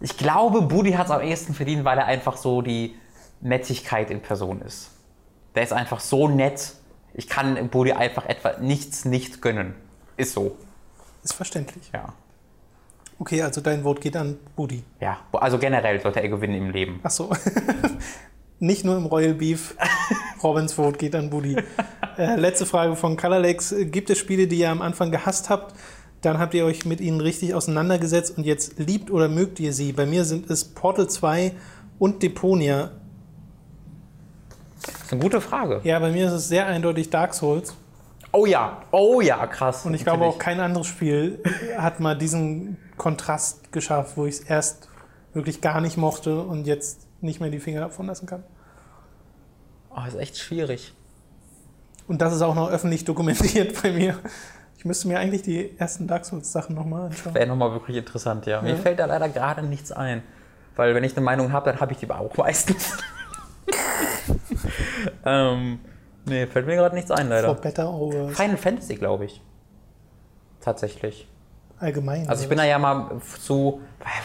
ich glaube, Budi hat es am ehesten verdient, weil er einfach so die Nettigkeit in Person ist. Der ist einfach so nett. Ich kann Budi einfach etwa nichts nicht gönnen. Ist so, Ist verständlich. ja. Okay, also dein Vote geht an Budi. Ja, also generell sollte er gewinnen im Leben. Ach so. Nicht nur im Royal Beef. Robins Vote geht an Budi. Äh, letzte Frage von Colorlex. Gibt es Spiele, die ihr am Anfang gehasst habt? Dann habt ihr euch mit ihnen richtig auseinandergesetzt und jetzt liebt oder mögt ihr sie? Bei mir sind es Portal 2 und Deponia. Das ist eine gute Frage. Ja, bei mir ist es sehr eindeutig Dark Souls. Oh ja, oh ja, krass. Und ich glaube auch kein anderes Spiel hat mal diesen Kontrast geschafft, wo ich es erst wirklich gar nicht mochte und jetzt nicht mehr die Finger davon lassen kann. Oh, ist echt schwierig. Und das ist auch noch öffentlich dokumentiert bei mir. Ich müsste mir eigentlich die ersten Dark Souls-Sachen nochmal anschauen. Wäre nochmal wirklich interessant, ja. Mir Ja. fällt da leider gerade nichts ein. Weil wenn ich eine Meinung habe, dann habe ich die aber auch meistens. ähm, nee, fällt mir gerade nichts ein, For leider. Better Hours. Final Fantasy, glaube ich. Tatsächlich. Allgemein. Also ich bin da ja mal zu,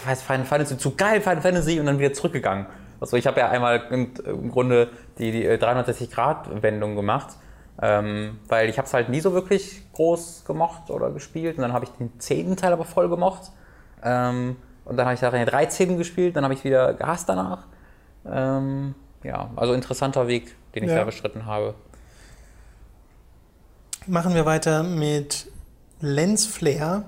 was Final Fantasy, zu geil Final Fantasy und dann wieder zurückgegangen. Also ich habe ja einmal im, im Grunde die, die 360-Grad-Wendung gemacht, ähm, weil ich habe es halt nie so wirklich groß gemocht oder gespielt und dann habe ich den zehnten Teil aber voll gemocht ähm, und dann habe ich da den 13. gespielt, dann habe ich wieder gehasst danach. Ähm, ja, also interessanter Weg, den ich Ja. da bestritten habe. Machen wir weiter mit Lens Flare.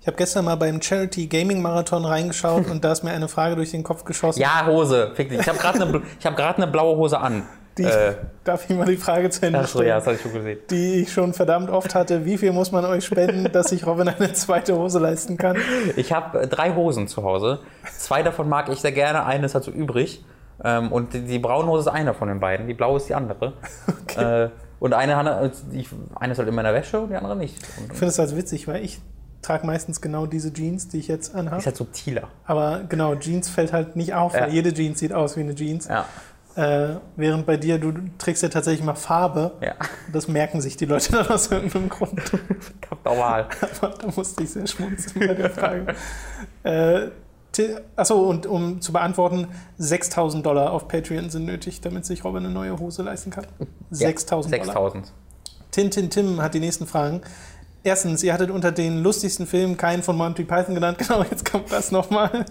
Ich habe gestern mal beim Charity Gaming Marathon reingeschaut und da ist mir eine Frage durch den Kopf geschossen. Ja, Hose, fick dich. Ich habe gerade eine ich hab eine blaue Hose an. Die, Äh, darf ich mal die Frage zu Ende stellen? ja, das habe ich schon gesehen. die ich schon verdammt oft hatte. Wie viel muss man euch spenden, dass sich Robin eine zweite Hose leisten kann? Ich habe drei Hosen zu Hause. Zwei davon mag ich sehr gerne, eine ist so übrig. Ähm, und die, die braune Hose ist eine von den beiden, die blaue ist die andere. Äh, und eine, hat- die, eine ist halt in meiner Wäsche und die andere nicht. Und, Ich finde es halt witzig, weil ich trage meistens genau diese Jeans, die ich jetzt anhabe. ist halt subtiler. Aber genau, Jeans fällt halt nicht auf, Ja. weil jede Jeans sieht aus wie eine Jeans. Ja, Äh, während bei dir, du trägst ja tatsächlich mal Farbe. ja. Das merken sich die Leute dann aus irgendeinem Grund. Normal. Aber da musste ich sehr schmunzeln bei der Frage. äh, Achso, und um zu beantworten, 6000 Dollar auf Patreon sind nötig, damit sich Robin eine neue Hose leisten kann. 6000 Dollar. 6000. Tintin Tim hat die nächsten Fragen. Erstens, ihr hattet unter den lustigsten Filmen keinen von Monty Python genannt. Genau, jetzt kommt das nochmal.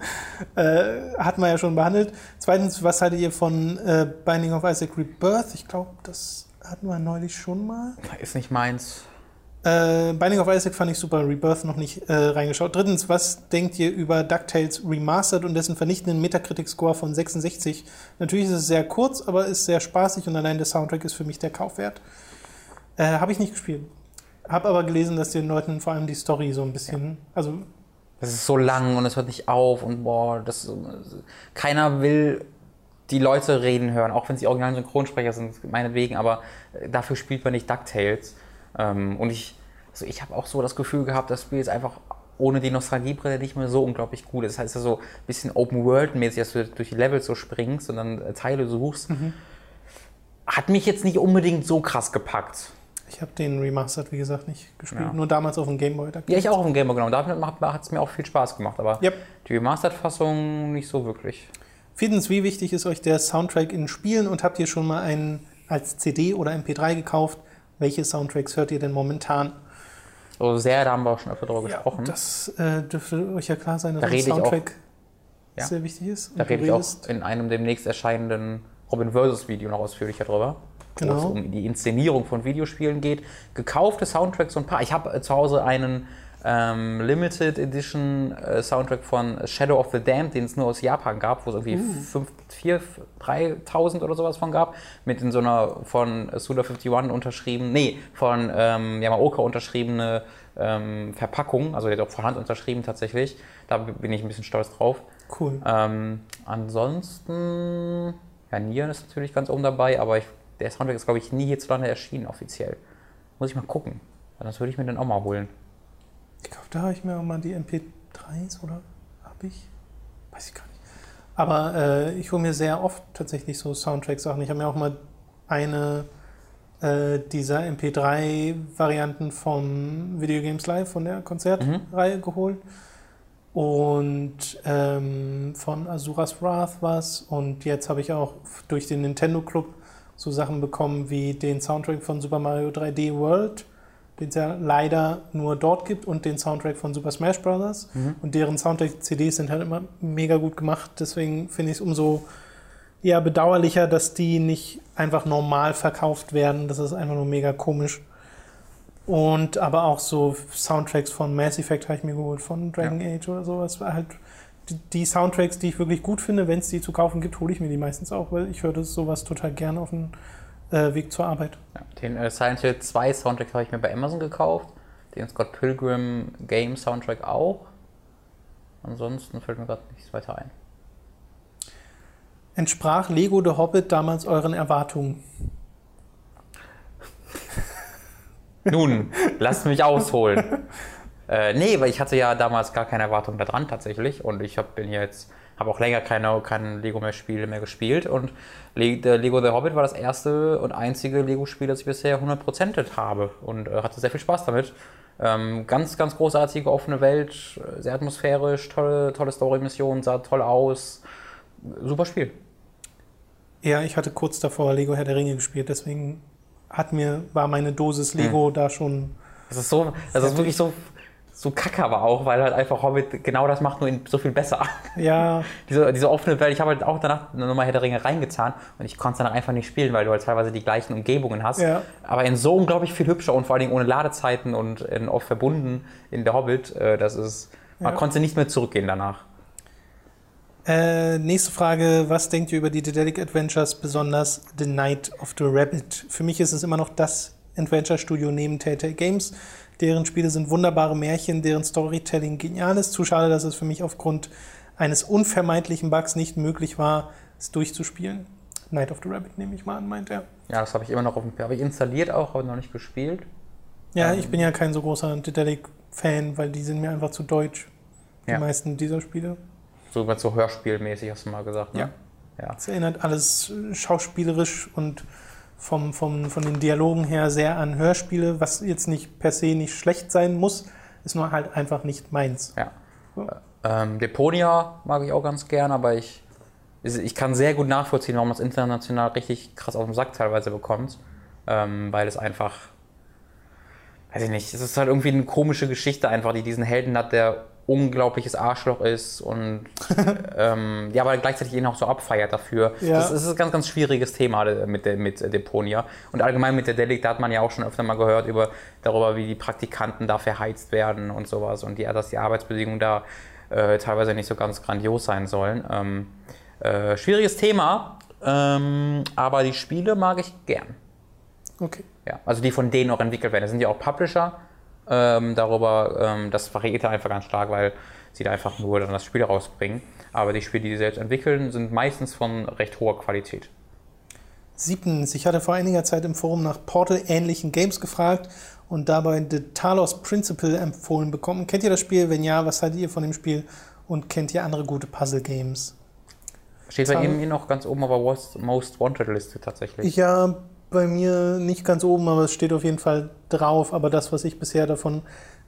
Äh, hat man ja schon behandelt. Zweitens, was haltet ihr von äh, Binding of Isaac Rebirth? Ich glaube, das hatten wir neulich schon mal. Ist nicht meins. Äh, Binding of Isaac fand ich super, Rebirth noch nicht äh, reingeschaut. Drittens, was denkt ihr über DuckTales Remastered und dessen vernichtenden Metacritic-Score von 66? Natürlich ist es sehr kurz, aber ist sehr spaßig und allein der Soundtrack ist für mich der Kaufwert. Äh, Habe ich nicht gespielt. Habe aber gelesen, dass den Leuten vor allem die Story so ein bisschen, also Das ist so lang und es hört nicht auf und boah, das keiner will die Leute reden hören, auch wenn sie originalen Synchronsprecher sind, meinetwegen, aber äh, dafür spielt man nicht DuckTales. Ähm, und ich, also ich habe auch so das Gefühl gehabt, das Spiel ist einfach ohne die Nostalgiebrille nicht mehr so unglaublich gut. Das heißt, so ein bisschen Open-World-mäßig, dass du durch die Level so springst und dann äh, Teile suchst. Mhm. Hat mich jetzt nicht unbedingt so krass gepackt. Ich habe den Remastered, wie gesagt, nicht gespielt. Ja. Nur damals auf dem Gameboy. Ja, ich auch auf dem Gameboy, genau. Da hat es mir auch viel Spaß gemacht. Aber yep. die Remastered-Fassung nicht so wirklich. Viertens, wie wichtig ist euch der Soundtrack in Spielen und habt ihr schon mal einen als CD oder MP3 gekauft? Welche Soundtracks hört ihr denn momentan? So sehr, da haben wir auch schon öfter darüber ja, gesprochen. Das äh, dürfte euch ja klar sein, dass da ein Soundtrack auch, ja. sehr wichtig ist. Da rede ich auch in einem demnächst erscheinenden Robin Versus Video noch ausführlicher drüber. Genau. Wo es um die Inszenierung von Videospielen geht. Gekaufte Soundtracks so ein paar. Ich habe äh, zu Hause einen ähm, Limited Edition äh, Soundtrack von Shadow of the Damned, den es nur aus Japan gab, wo es irgendwie uh. 4.000, 3.000 oder sowas von gab, mit in so einer von Suda51 unterschrieben, nee, von ähm, Yamaoka unterschriebene ähm, Verpackung, also der hat auch von Hand unterschrieben tatsächlich. Da bin ich ein bisschen stolz drauf. Cool. Ähm, ansonsten, ja, Nieren ist natürlich ganz oben dabei, aber ich, der Soundtrack ist, glaube ich, nie hierzulande erschienen offiziell. Muss ich mal gucken. Das würde ich mir dann auch mal holen. Ich glaube, da habe ich mir auch mal die MP3s oder habe ich? Weiß ich gar nicht. Aber äh, ich hole mir sehr oft tatsächlich so Soundtrack-Sachen. Ich habe mir auch mal eine äh, dieser MP3-Varianten vom Video Games Live, von der Konzertreihe mhm. geholt. Und ähm, von Azuras Wrath was. Und jetzt habe ich auch durch den Nintendo Club so Sachen bekommen wie den Soundtrack von Super Mario 3D World den es ja leider nur dort gibt, und den Soundtrack von Super Smash Bros. Mhm. Und deren Soundtrack-CDs sind halt immer mega gut gemacht. Deswegen finde ich es umso eher bedauerlicher, dass die nicht einfach normal verkauft werden. Das ist einfach nur mega komisch. Und aber auch so Soundtracks von Mass Effect habe ich mir geholt, von Dragon ja. Age oder sowas. Halt die, die, Soundtracks, die ich wirklich gut finde, wenn es die zu kaufen gibt, hole ich mir die meistens auch, weil ich höre das sowas total gern auf dem äh, Weg zur Arbeit. Ja, den äh, Silent Hill 2 Soundtrack habe ich mir bei Amazon gekauft. Den Scott Pilgrim Game Soundtrack auch. Ansonsten fällt mir gerade nichts weiter ein. Entsprach Lego The Hobbit damals euren Erwartungen? Nun, lasst mich ausholen. äh, nee, weil ich hatte ja damals gar keine Erwartungen daran tatsächlich und ich hab, bin jetzt habe auch länger keine, kein Lego mehr Spiele mehr gespielt und Lego The Hobbit war das erste und einzige Lego-Spiel, das ich bisher 100%et habe und äh, hatte sehr viel Spaß damit. Ähm, ganz, ganz großartige offene Welt, sehr atmosphärisch, tolle, tolle Story-Mission, sah toll aus. Super Spiel. Ja, ich hatte kurz davor Lego Herr der Ringe gespielt, deswegen hat mir, war meine Dosis Lego hm. da schon. Das ist so, das ist wirklich so so kacke aber auch, weil halt einfach Hobbit genau das macht, nur in so viel besser. Ja. diese, diese offene Welt, ich habe halt auch danach nochmal Herr der Ringe reingetan und ich konnte es dann einfach nicht spielen, weil du halt teilweise die gleichen Umgebungen hast. Ja. Aber in so unglaublich viel hübscher und vor allen Dingen ohne Ladezeiten und in, oft verbunden in der Hobbit, äh, das ist, man ja. konnte nicht mehr zurückgehen danach. Äh, nächste Frage, was denkt ihr über die Dedelic Adventures, besonders The Night of the Rabbit? Für mich ist es immer noch das Adventure-Studio neben Telltale Games Deren Spiele sind wunderbare Märchen, deren Storytelling genial ist. Zu schade, dass es für mich aufgrund eines unvermeidlichen Bugs nicht möglich war, es durchzuspielen. Night of the Rabbit nehme ich mal an, meint er. Ja, das habe ich immer noch auf dem Habe ich installiert auch, aber noch nicht gespielt. Ja, ähm, ich bin ja kein so großer Dedelic-Fan, weil die sind mir einfach zu deutsch. Die ja. meisten dieser Spiele. So, so hörspielmäßig hast du mal gesagt, ne? Ja. ja. Es erinnert alles schauspielerisch und vom, vom, von den Dialogen her sehr an Hörspiele, was jetzt nicht per se nicht schlecht sein muss, ist nur halt einfach nicht meins. Ja. So. Ähm, Deponia mag ich auch ganz gern, aber ich, ich kann sehr gut nachvollziehen, warum das international richtig krass auf den Sack teilweise bekommt, ähm, weil es einfach, weiß ich nicht, es ist halt irgendwie eine komische Geschichte einfach, die diesen Helden hat, der unglaubliches Arschloch ist und ähm, ja, aber gleichzeitig ihn auch so abfeiert dafür. Ja. Das ist ein ganz, ganz schwieriges Thema mit, der, mit Deponia. Und allgemein mit der Delic, da hat man ja auch schon öfter mal gehört über, darüber, wie die Praktikanten da verheizt werden und sowas und die, dass die Arbeitsbedingungen da äh, teilweise nicht so ganz grandios sein sollen. Ähm, äh, schwieriges Thema, ähm, aber die Spiele mag ich gern. Okay. Ja, also die von denen auch entwickelt werden. Das sind ja auch Publisher ähm, darüber, ähm, das variiert einfach ganz stark, weil sie da einfach nur dann das Spiel rausbringen. Aber die Spiele, die sie selbst entwickeln, sind meistens von recht hoher Qualität. Siebtens, ich hatte vor einiger Zeit im Forum nach Portal-ähnlichen Games gefragt und dabei The Talos Principle empfohlen bekommen. Kennt ihr das Spiel? Wenn ja, was haltet ihr von dem Spiel? Und kennt ihr andere gute Puzzle-Games? Steht bei Ihnen noch ganz oben aber was- Most Wanted Liste tatsächlich. Ja, bei mir nicht ganz oben, aber es steht auf jeden Fall drauf. Aber das, was ich bisher davon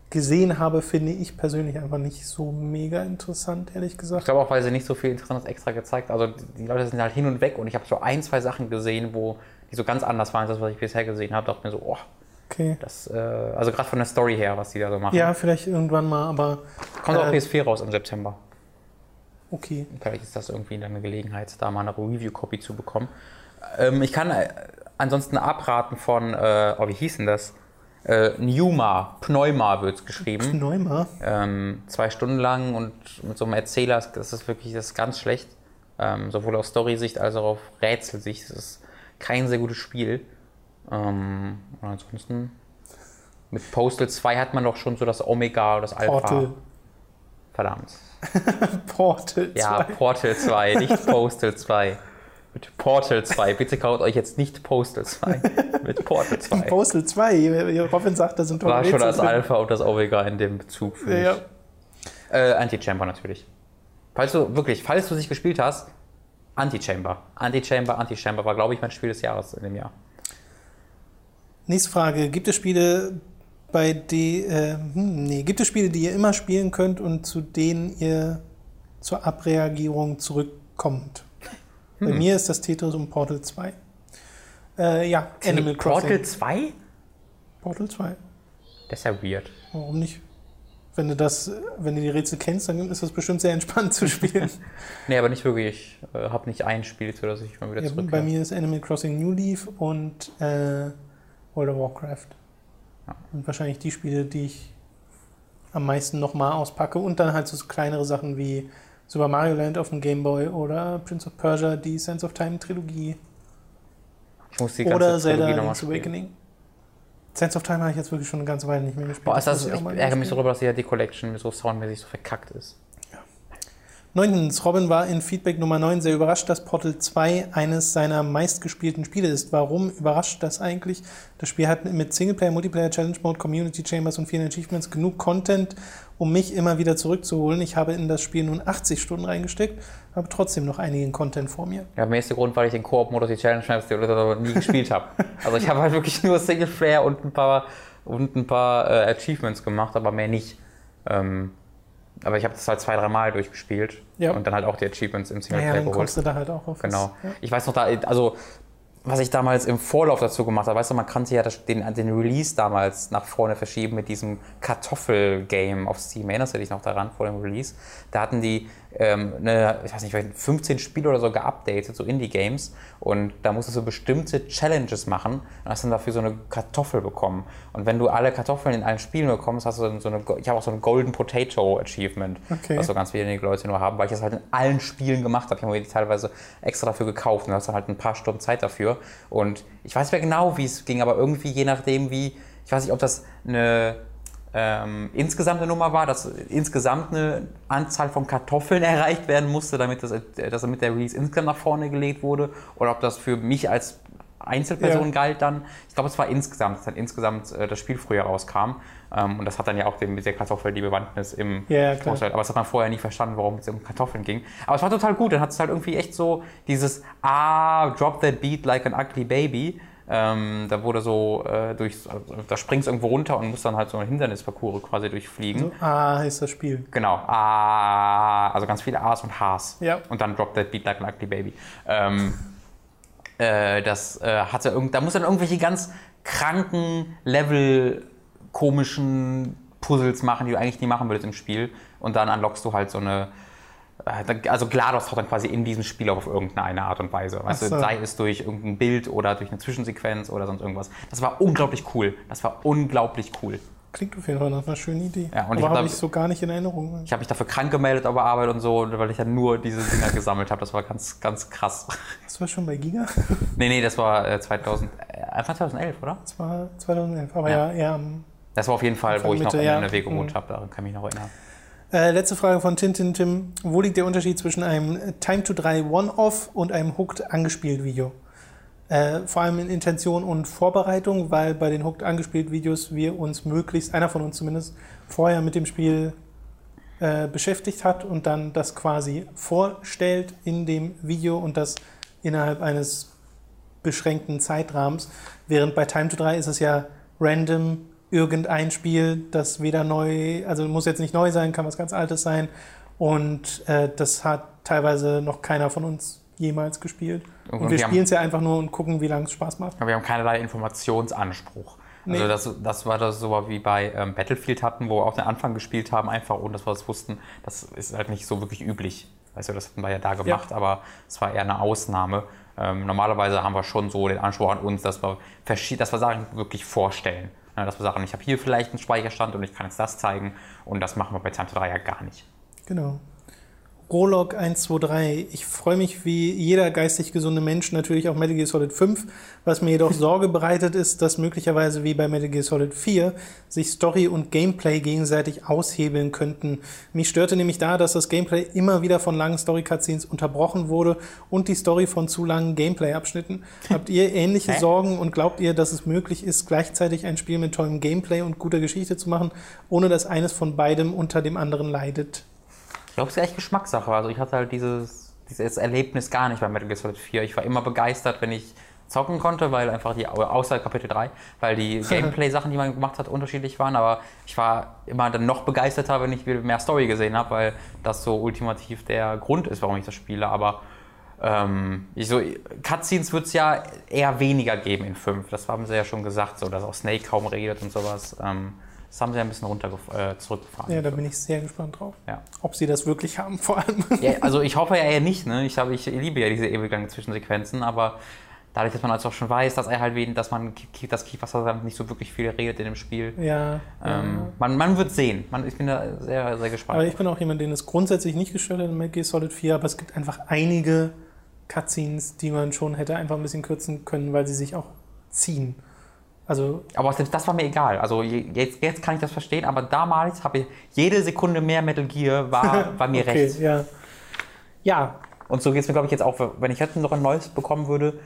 gesehen habe, finde ich persönlich einfach nicht so mega interessant, ehrlich Ich gesagt. glaube auch, weil sie nicht so viel Interessantes extra gezeigt Also die Leute sind halt hin und weg und ich habe so ein, zwei Sachen gesehen, wo die so ganz anders waren als das, was ich bisher gesehen habe. Dachte mir so, oh, Okay. das, äh, also gerade von der Story her, was die da so machen. Ja, vielleicht irgendwann mal, aber Kommt auch äh, PS4 raus im September. okay. Vielleicht ist das irgendwie dann eine Gelegenheit, da mal eine Review-Copy zu bekommen. Ähm, ich kann äh, ansonsten abraten von, äh, oh, wie hieß denn das? Äh, Pneuma, Pneuma wird es geschrieben. Neumar. ähm, zwei Stunden lang und mit so einem Erzähler, das ist wirklich das ist ganz schlecht. Ähm, sowohl aus Story-Sicht als auch auf Rätselsicht. Das ist kein sehr gutes Spiel. Ähm, und ansonsten mit Postal 2 hat man doch schon so das Omega, das Alpha. Portal. Verdammt. Portal 2. Ja, Portal 2, nicht Postal 2. Mit Portal 2. Bitte kauft euch jetzt nicht Postal 2. Mit Portal 2. Postal 2. Robin sagt, da sind War schon das drin. Alpha und das Omega in dem Bezug. für ja. Äh, Anti-Chamber natürlich. Falls du, wirklich, falls du es nicht gespielt hast, Anti-Chamber. Anti-Chamber, Anti-Chamber war, glaube ich, mein Spiel des Jahres in dem Jahr. Nächste Frage. Gibt es Spiele, bei die, äh, hm, nee, gibt es Spiele, die ihr immer spielen könnt und zu denen ihr zur Abreagierung zurückkommt? Bei Hm. mir ist das Tetris und Portal 2. Äh, ja, Animal Crossing. Portal 2? Portal 2. Das ist ja weird. Warum nicht? Wenn du das, wenn du die Rätsel kennst, dann ist das bestimmt sehr entspannt zu spielen. Nee, aber nicht wirklich. Ich äh, habe nicht ein Spiel, zu das ich mal wieder ja, zurück. bei mir ist Animal Crossing New Leaf und äh, World of Warcraft. Ja. Und wahrscheinlich die Spiele, die ich am meisten nochmal auspacke. Und dann halt so kleinere Sachen wie Super Mario Land auf dem Game Boy oder Prince of Persia, die Sense of Time Trilogie Ich muss die ganze oder Zelda Link's. Awakening. Sense of Time habe ich jetzt wirklich schon eine ganze Weile nicht mehr gespielt. Boah, ist das, ich ärgere mich darüber, dass die, die Collection so soundmäßig so verkackt ist. Neuntens, Robin war in Feedback Nummer 9 sehr überrascht, dass Portal 2 eines seiner meistgespielten Spiele ist. Warum überrascht das eigentlich? Das Spiel hat mit Singleplayer, Multiplayer, Challenge Mode, Community Chambers und vielen Achievements genug Content, um mich immer wieder zurückzuholen. Ich habe in das Spiel nun 80 Stunden reingesteckt, habe trotzdem noch einigen Content vor mir. Ja, der erste Grund, weil ich den Koop-Modus, die Challenge Maps, die oder nie gespielt habe. Also ich habe halt wirklich nur Singleplayer und ein paar, und ein paar äh, Achievements gemacht, aber mehr nicht. Ähm, aber ich habe das halt zwei, drei Mal durchgespielt Ja. und dann halt auch die Achievements im Singleplayer dann geholt. kommst du da halt auch auf. Genau. Ja. Ich weiß noch, da, also was ich damals im Vorlauf dazu gemacht habe, weißt du, man kannte ja den, den Release damals nach vorne verschieben mit diesem Kartoffel-Game auf Steam. Erinnerst du dich noch daran vor dem Release? Da hatten die ähm, eine, ich weiß nicht, 15 Spiele oder so geupdatet, so Indie-Games. Und da musstest du bestimmte Challenges machen und hast dann dafür so eine Kartoffel bekommen. Und wenn du alle Kartoffeln in allen Spielen bekommst, hast du dann so eine, ich habe auch so ein Golden Potato Achievement, Okay. was so ganz wenige Leute nur haben, weil ich das halt in allen Spielen gemacht habe. Ich habe mir die teilweise extra dafür gekauft und hast dann halt ein paar Stunden Zeit dafür. Und ich weiß nicht mehr genau, wie es ging, aber irgendwie je nachdem, wie, ich weiß nicht, ob das eine ähm, insgesamt eine Nummer war, dass insgesamt eine Anzahl von Kartoffeln erreicht werden musste, damit das, äh, dass damit der Release insgesamt nach vorne gelegt wurde, oder ob das für mich als Einzelperson Ja. galt dann. Ich glaube, es war insgesamt, dass dann insgesamt äh, das Spiel früher rauskam. Ähm, und das hat dann ja auch dem, mit der Kartoffel die Bewandtnis im Ja. Großteil. Aber das hat man vorher nie verstanden, warum es um Kartoffeln ging. Aber es war total gut. Dann hat es halt irgendwie echt so dieses Ah, drop that beat like an ugly baby. Ähm, da wurde so äh, durch, also, da springst du irgendwo runter und musst dann halt so einen Hindernisparcours quasi durchfliegen. So, ah, heißt das Spiel. Genau. Ah, also ganz viele A's und H's. Ja. Und dann drop that beat like an ugly baby. Ähm, äh, das äh, hatte irgend, da muss dann irgendwelche ganz kranken Level komischen Puzzles machen, die du eigentlich nie machen würdest im Spiel. Und dann unlockst du halt so eine. Äh, Also GLaDOS taucht dann quasi in diesem Spiel auf irgendeine Art und Weise. Weißt so. du, sei es durch irgendein Bild oder durch eine Zwischensequenz oder sonst irgendwas. Das war unglaublich cool. Das war unglaublich cool. Klingt auf jeden Fall nach einer schönen Idee. Ja, und ich Aber hab habe da- ich so gar nicht in Erinnerung. Ich habe mich dafür krank gemeldet auf der Arbeit und so, weil ich ja nur diese Dinger gesammelt habe. Das war ganz, ganz krass. Das war schon bei Giga? Nee, nee, das war äh, 2000, äh, Anfang 2011, oder? Das war 2011. Aber Ja. ja, eher am Das war auf jeden Fall, wo ich noch Mitte, in ja. NRW gewohnt Mhm. habe, daran kann ich mich noch erinnern. Äh, letzte Frage von Tintin Tim. Wo liegt der Unterschied zwischen einem Time to 3 One-Off und einem Hooked angespielt Video? Äh, vor allem in Intention und Vorbereitung, weil bei den Hooked angespielt Videos wir uns möglichst, einer von uns zumindest, vorher mit dem Spiel äh, beschäftigt hat und dann das quasi vorstellt in dem Video und das innerhalb eines beschränkten Zeitrahmens. Während bei Time to 3 ist es ja random irgendein Spiel, das weder neu, also muss jetzt nicht neu sein, kann was ganz Altes sein. Und äh, das hat teilweise noch keiner von uns jemals gespielt. Und, und wir, wir spielen es ja einfach nur und gucken, wie lange es Spaß macht. Aber wir haben keinerlei Informationsanspruch. Nee. Also das, das war das so wie bei ähm, Battlefield hatten, wo wir auch den Anfang gespielt haben, einfach ohne dass wir das wussten. Das ist halt nicht so wirklich üblich. Weißt du, das hatten wir ja da gemacht, ja. aber es war eher eine Ausnahme. Ähm, normalerweise haben wir schon so den Anspruch an uns, dass wir, dass wir Sachen wirklich vorstellen. Dass wir sagen, ich habe hier vielleicht einen Speicherstand und ich kann jetzt das zeigen. Und das machen wir bei Time 3 ja gar nicht. Genau. Prolog 123. Ich freue mich wie jeder geistig gesunde Mensch natürlich auf Metal Gear Solid 5. Was mir jedoch Sorge bereitet ist, dass möglicherweise wie bei Metal Gear Solid 4 sich Story und Gameplay gegenseitig aushebeln könnten. Mich störte nämlich da, dass das Gameplay immer wieder von langen Story-Cutscenes unterbrochen wurde und die Story von zu langen Gameplay-Abschnitten. Habt ihr ähnliche Sorgen und glaubt ihr, dass es möglich ist, gleichzeitig ein Spiel mit tollem Gameplay und guter Geschichte zu machen, ohne dass eines von beidem unter dem anderen leidet? Ich glaube, es ist echt Geschmackssache. Also ich hatte halt dieses, dieses Erlebnis gar nicht bei Metal Gear Solid 4. Ich war immer begeistert, wenn ich zocken konnte, weil einfach die, außer Kapitel 3, weil die Gameplay-Sachen, die man gemacht hat, unterschiedlich waren. Aber ich war immer dann noch begeisterter, wenn ich mehr Story gesehen habe, weil das so ultimativ der Grund ist, warum ich das spiele. Aber ähm, ich so, Cutscenes wird es ja eher weniger geben in 5. Das haben sie ja schon gesagt, so, dass auch Snake kaum redet und sowas. Ähm, das haben sie ein bisschen runter äh, zurückgefahren. Ja, da bin ich sehr gespannt drauf. Ja. Ob sie das wirklich haben, vor allem. Ja, also ich hoffe ja eher nicht. Ne? Ich, habe, ich liebe ja diese ewig langen Zwischensequenzen, aber dadurch, dass man also auch schon weiß, dass er halt wen, dass man das Kiefer nicht so wirklich viel redet in dem Spiel. Ja. Ähm, ja. Man, man wird sehen. Man, ich bin da sehr, sehr gespannt. Aber ich bin auch jemand, den es grundsätzlich nicht gestört hat in Metal Gear Solid 4, aber es gibt einfach einige Cutscenes, die man schon hätte einfach ein bisschen kürzen können, weil sie sich auch ziehen. Also aber selbst das war mir egal. Also jetzt, jetzt kann ich das verstehen, aber damals habe ich jede Sekunde mehr Metal Gear war, war mir okay, recht. Ja. ja. Und so geht es mir, glaube ich, jetzt auch, wenn ich jetzt noch ein neues bekommen würde,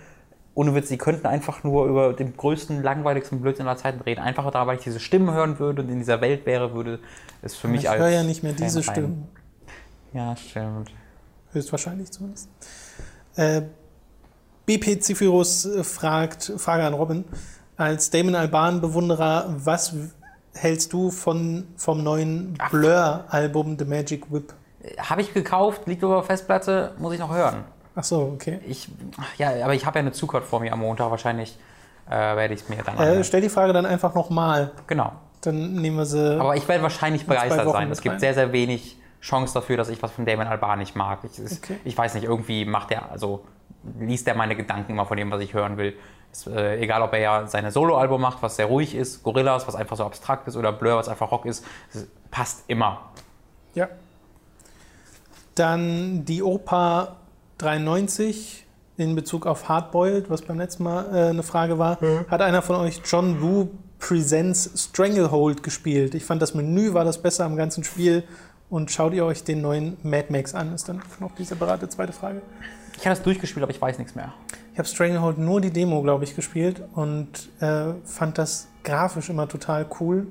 ohne Witz, sie könnten einfach nur über den größten, langweiligsten Blödsinn aller Zeiten reden. Einfach da, weil ich diese Stimmen hören würde und in dieser Welt wäre, würde es für mich ich als. Ich höre ja nicht mehr diese Fan Stimmen. Ja, stimmt. Höchstwahrscheinlich zumindest. Äh, BP Zifirus fragt, Frage an Robin als Damon Alban-Bewunderer, was hältst du von, vom neuen Blur-Album The Magic Whip? Habe ich gekauft, liegt über Festplatte, muss ich noch hören. Ach so, okay. Ich, ja, aber ich habe ja eine Zugfahrt vor mir am Montag, wahrscheinlich äh, werde ich es mir dann äh, Stell die Frage dann einfach nochmal. Genau. Dann nehmen wir sie. Aber ich werde wahrscheinlich begeistert sein. Es gibt sehr, sehr wenig Chance dafür, dass ich was von Damon Alban nicht mag. Ich, okay. ich weiß nicht, irgendwie macht er, also liest er meine Gedanken immer von dem, was ich hören will. Ist, äh, egal, ob er ja seine Soloalbum macht, was sehr ruhig ist, Gorillas, was einfach so abstrakt ist, oder Blur, was einfach Rock ist, passt immer. Ja. Dann die Opa 93 in Bezug auf Hardboiled, was beim letzten Mal äh, eine Frage war. Mhm. Hat einer von euch John Woo Presents Stranglehold gespielt? Ich fand das Menü war das Beste am ganzen Spiel. Und schaut ihr euch den neuen Mad Max an? Ist dann noch die separate zweite Frage. Ich habe das durchgespielt, aber ich weiß nichts mehr. Ich habe Stranglehold nur die Demo, glaube ich, gespielt und äh, fand das grafisch immer total cool.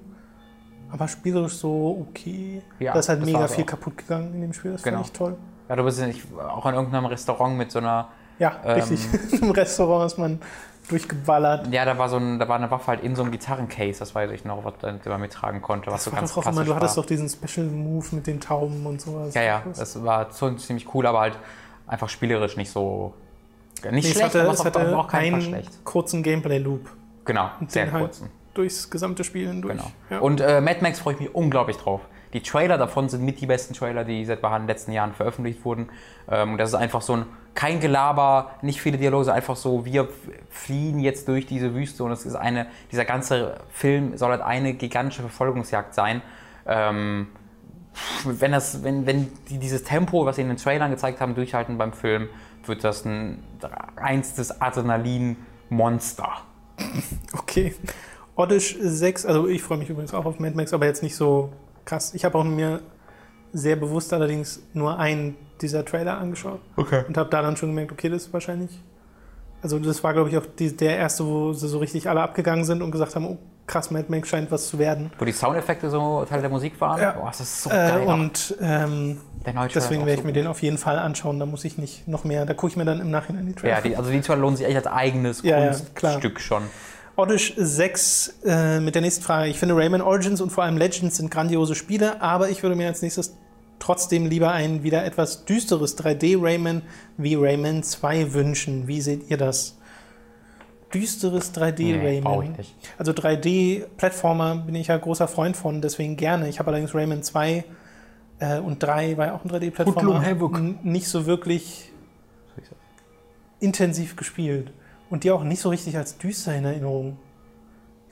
Aber spielerisch so okay. Ja, da ist halt mega viel auch. kaputt gegangen in dem Spiel. Das genau. fand ich toll. Ja, du bist ja nicht auch in irgendeinem Restaurant mit so einer. Ja, ähm, richtig. Im Restaurant ist man durchgeballert. Ja, da war so ein, da war eine Waffe halt in so einem Gitarrencase, das weiß ich noch, was man mittragen konnte. Was das so ganz doch immer, du hattest doch diesen Special Move mit den Tauben und sowas. Ja, ja, das war ziemlich cool, aber halt einfach spielerisch nicht so. Nicht nee, schlecht, hatte, aber es hatte auch keinen schlecht. kurzen Gameplay-Loop. Genau, sehr halt kurzen. Durchs gesamte Spiel hindurch. Genau. Ja. Und äh, Mad Max freue ich mich unglaublich drauf. Die Trailer davon sind mit die besten Trailer, die seit in den letzten Jahren veröffentlicht wurden. Ähm, und das ist einfach so ein, kein Gelaber, nicht viele Dialoge, einfach so, wir fliehen jetzt durch diese Wüste und es ist eine, dieser ganze Film soll halt eine gigantische Verfolgungsjagd sein. Ähm, wenn, das, wenn, wenn die dieses Tempo, was sie in den Trailern gezeigt haben, durchhalten beim Film, wird das ein reinstes Adrenalin-Monster. Okay. Oddish 6, also ich freue mich übrigens auch auf Mad Max, aber jetzt nicht so krass. Ich habe auch mir sehr bewusst allerdings nur einen dieser Trailer angeschaut Okay. und habe da dann schon gemerkt, okay, das ist wahrscheinlich. Also das war, glaube ich, auch die, der erste, wo sie so richtig alle abgegangen sind und gesagt haben, oh krass, Mad Max scheint was zu werden. Wo die Soundeffekte so Teil der Musik waren. Ja. Boah, das ist so Äh, geil. und ähm, deswegen werde ich mir so den auf jeden Fall anschauen. Da muss ich nicht noch mehr, da gucke ich mir dann im Nachhinein die gut. Trailer Ja, die, also die Trailer lohnen sich echt als eigenes Ja, ja, Kunststück schon. Oddish 6 äh, mit der nächsten Frage. Ich finde Rayman Origins und vor allem Legends sind grandiose Spiele, aber ich würde mir als nächstes trotzdem lieber ein wieder etwas düsteres 3D-Rayman wie Rayman 2 wünschen. Wie seht ihr das? Düsteres 3D-Rayman. Nee. Also 3D-Plattformer bin ich ja großer Freund von, deswegen gerne. Ich habe allerdings Rayman 2 äh, und 3 war ja auch ein 3D-Plattformer. Hoodlum Havoc. n- Nicht so wirklich intensiv gespielt. Und die auch nicht so richtig als düster in Erinnerung.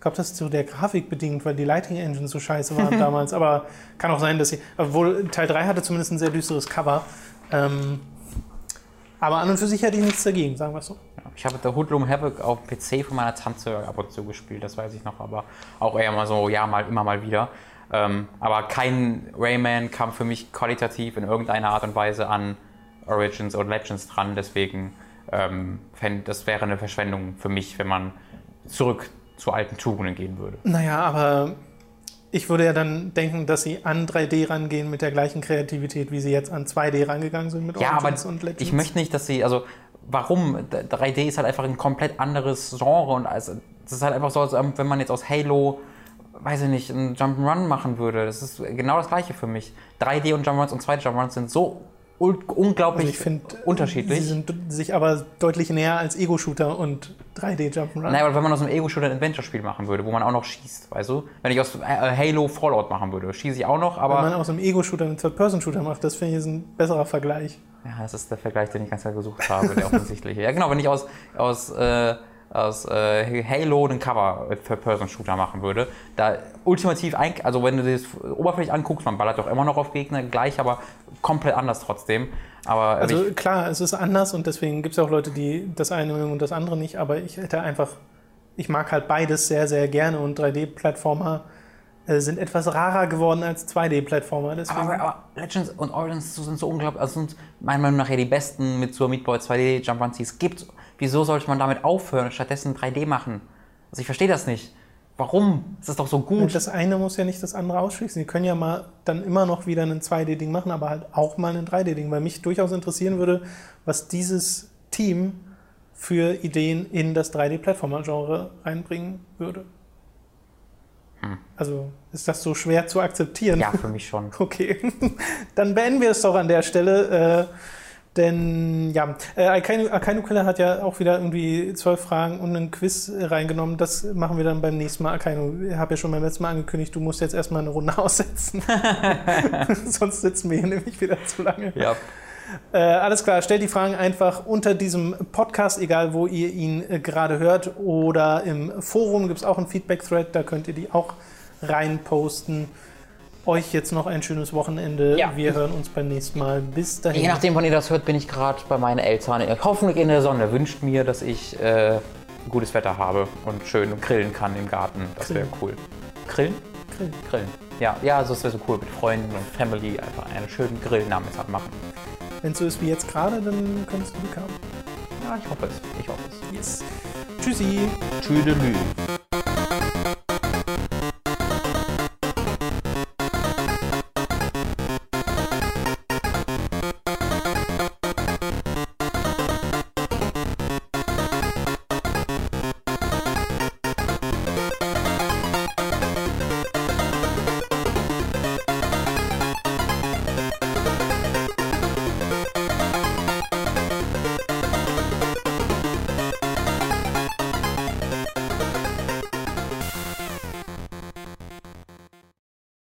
Ich glaube, das ist so der Grafik bedingt, weil die Lighting Engine so scheiße waren damals. Aber kann auch sein, dass sie. Obwohl Teil 3 hatte zumindest ein sehr düsteres Cover. Ähm, aber an und für sich hätte ich nichts dagegen, sagen wir es so. Ich habe der Hoodlum Havoc auf dem PC von meiner Tante ab und zu gespielt, das weiß ich noch, aber auch eher mal so, ja, mal immer mal wieder. Ähm, aber kein Rayman kam für mich qualitativ in irgendeiner Art und Weise an Origins oder Legends dran, deswegen ähm, fänd, das wäre eine Verschwendung für mich, wenn man zurück zu alten Tugenden gehen würde. Naja, aber ich würde ja dann denken, dass sie an 3D rangehen mit der gleichen Kreativität, wie sie jetzt an 2D rangegangen sind mit Ja, aber Origins und Legends. ich möchte nicht, dass sie, also warum? 3D ist halt einfach ein komplett anderes Genre und also, das ist halt einfach so, als wenn man jetzt aus Halo, weiß ich nicht, einen Jump'n'Run machen würde. Das ist genau das gleiche für mich. 3D und Jump'n'Runs und 2D Jump'n'Runs sind so unglaublich Also ich finde, unterschiedlich. Sie sind sich aber deutlich näher als Ego-Shooter und 3D Jump'n'Run. Naja, aber wenn man aus einem Ego-Shooter ein Adventure-Spiel machen würde, wo man auch noch schießt, weißt du? Wenn ich aus äh, Halo Fallout machen würde, schieße ich auch noch, Wenn man aber. aus einem Ego-Shooter einen Third-Person-Shooter macht, das finde ich ist ein besserer Vergleich. Ja, das ist der Vergleich, den ich ganz Zeit gesucht habe, der offensichtliche. Ja, genau, wenn ich aus, aus, äh, aus äh, Halo einen Cover-Person-Shooter machen würde, da ultimativ, ein, also wenn du das oberflächlich anguckst, man ballert doch immer noch auf Gegner gleich, aber komplett anders trotzdem. Aber Also ich, klar, es ist anders und deswegen gibt es auch Leute, die das eine mögen und das andere nicht, aber ich hätte einfach, ich mag halt beides sehr, sehr gerne und 3D-Plattformer äh, sind etwas rarer geworden als 2D-Plattformer. Deswegen, aber, aber Legends und Origins sind so unglaublich, also sind meiner Meinung nach ja die besten mit Super Meat Boy 2D Jump-Runs, die es gibt. Wieso sollte man damit aufhören und stattdessen 3D machen? Also ich verstehe das nicht. Warum? Es ist doch so gut. das eine muss ja nicht das andere ausschließen. Sie können ja mal dann immer noch wieder ein 2D-Ding machen, aber halt auch mal ein 3D-Ding, weil mich durchaus interessieren würde, was dieses Team für Ideen in das 3D-Plattformer-Genre reinbringen würde. Also ist das so schwer zu akzeptieren? Ja, für mich schon. Okay, dann beenden wir es doch an der Stelle. Äh, denn ja, äh, Akainu, Killer hat ja auch wieder irgendwie zwölf Fragen und einen Quiz reingenommen. Das machen wir dann beim nächsten Mal. Akainu, ich habe ja schon beim letzten Mal angekündigt, du musst jetzt erstmal eine Runde aussetzen. Sonst sitzen wir hier nämlich wieder zu lange. Ja. Äh, alles klar, stellt die Fragen einfach unter diesem Podcast, egal wo ihr ihn äh, gerade hört. Oder im Forum gibt es auch einen Feedback-Thread, da könnt ihr die auch reinposten. Euch jetzt noch ein schönes Wochenende. Ja. Wir hören uns beim nächsten Mal. Bis dahin. Je nachdem, wann ihr das hört, bin ich gerade bei meinen Eltern. Hoffentlich in der Sonne. Wünscht mir, dass ich äh, gutes Wetter habe und schön grillen kann im Garten. Das wäre cool. Grillen? Grillen. Grillen. Ja, ja, also das wäre so cool mit Freunden und Family einfach einen schönen Grillnachmittag machen. Wenn es so ist wie jetzt gerade, dann könntest du Glück haben. Ja, ich hoffe es. Ich hoffe es. Yes. Tschüssi. Tschüdelü.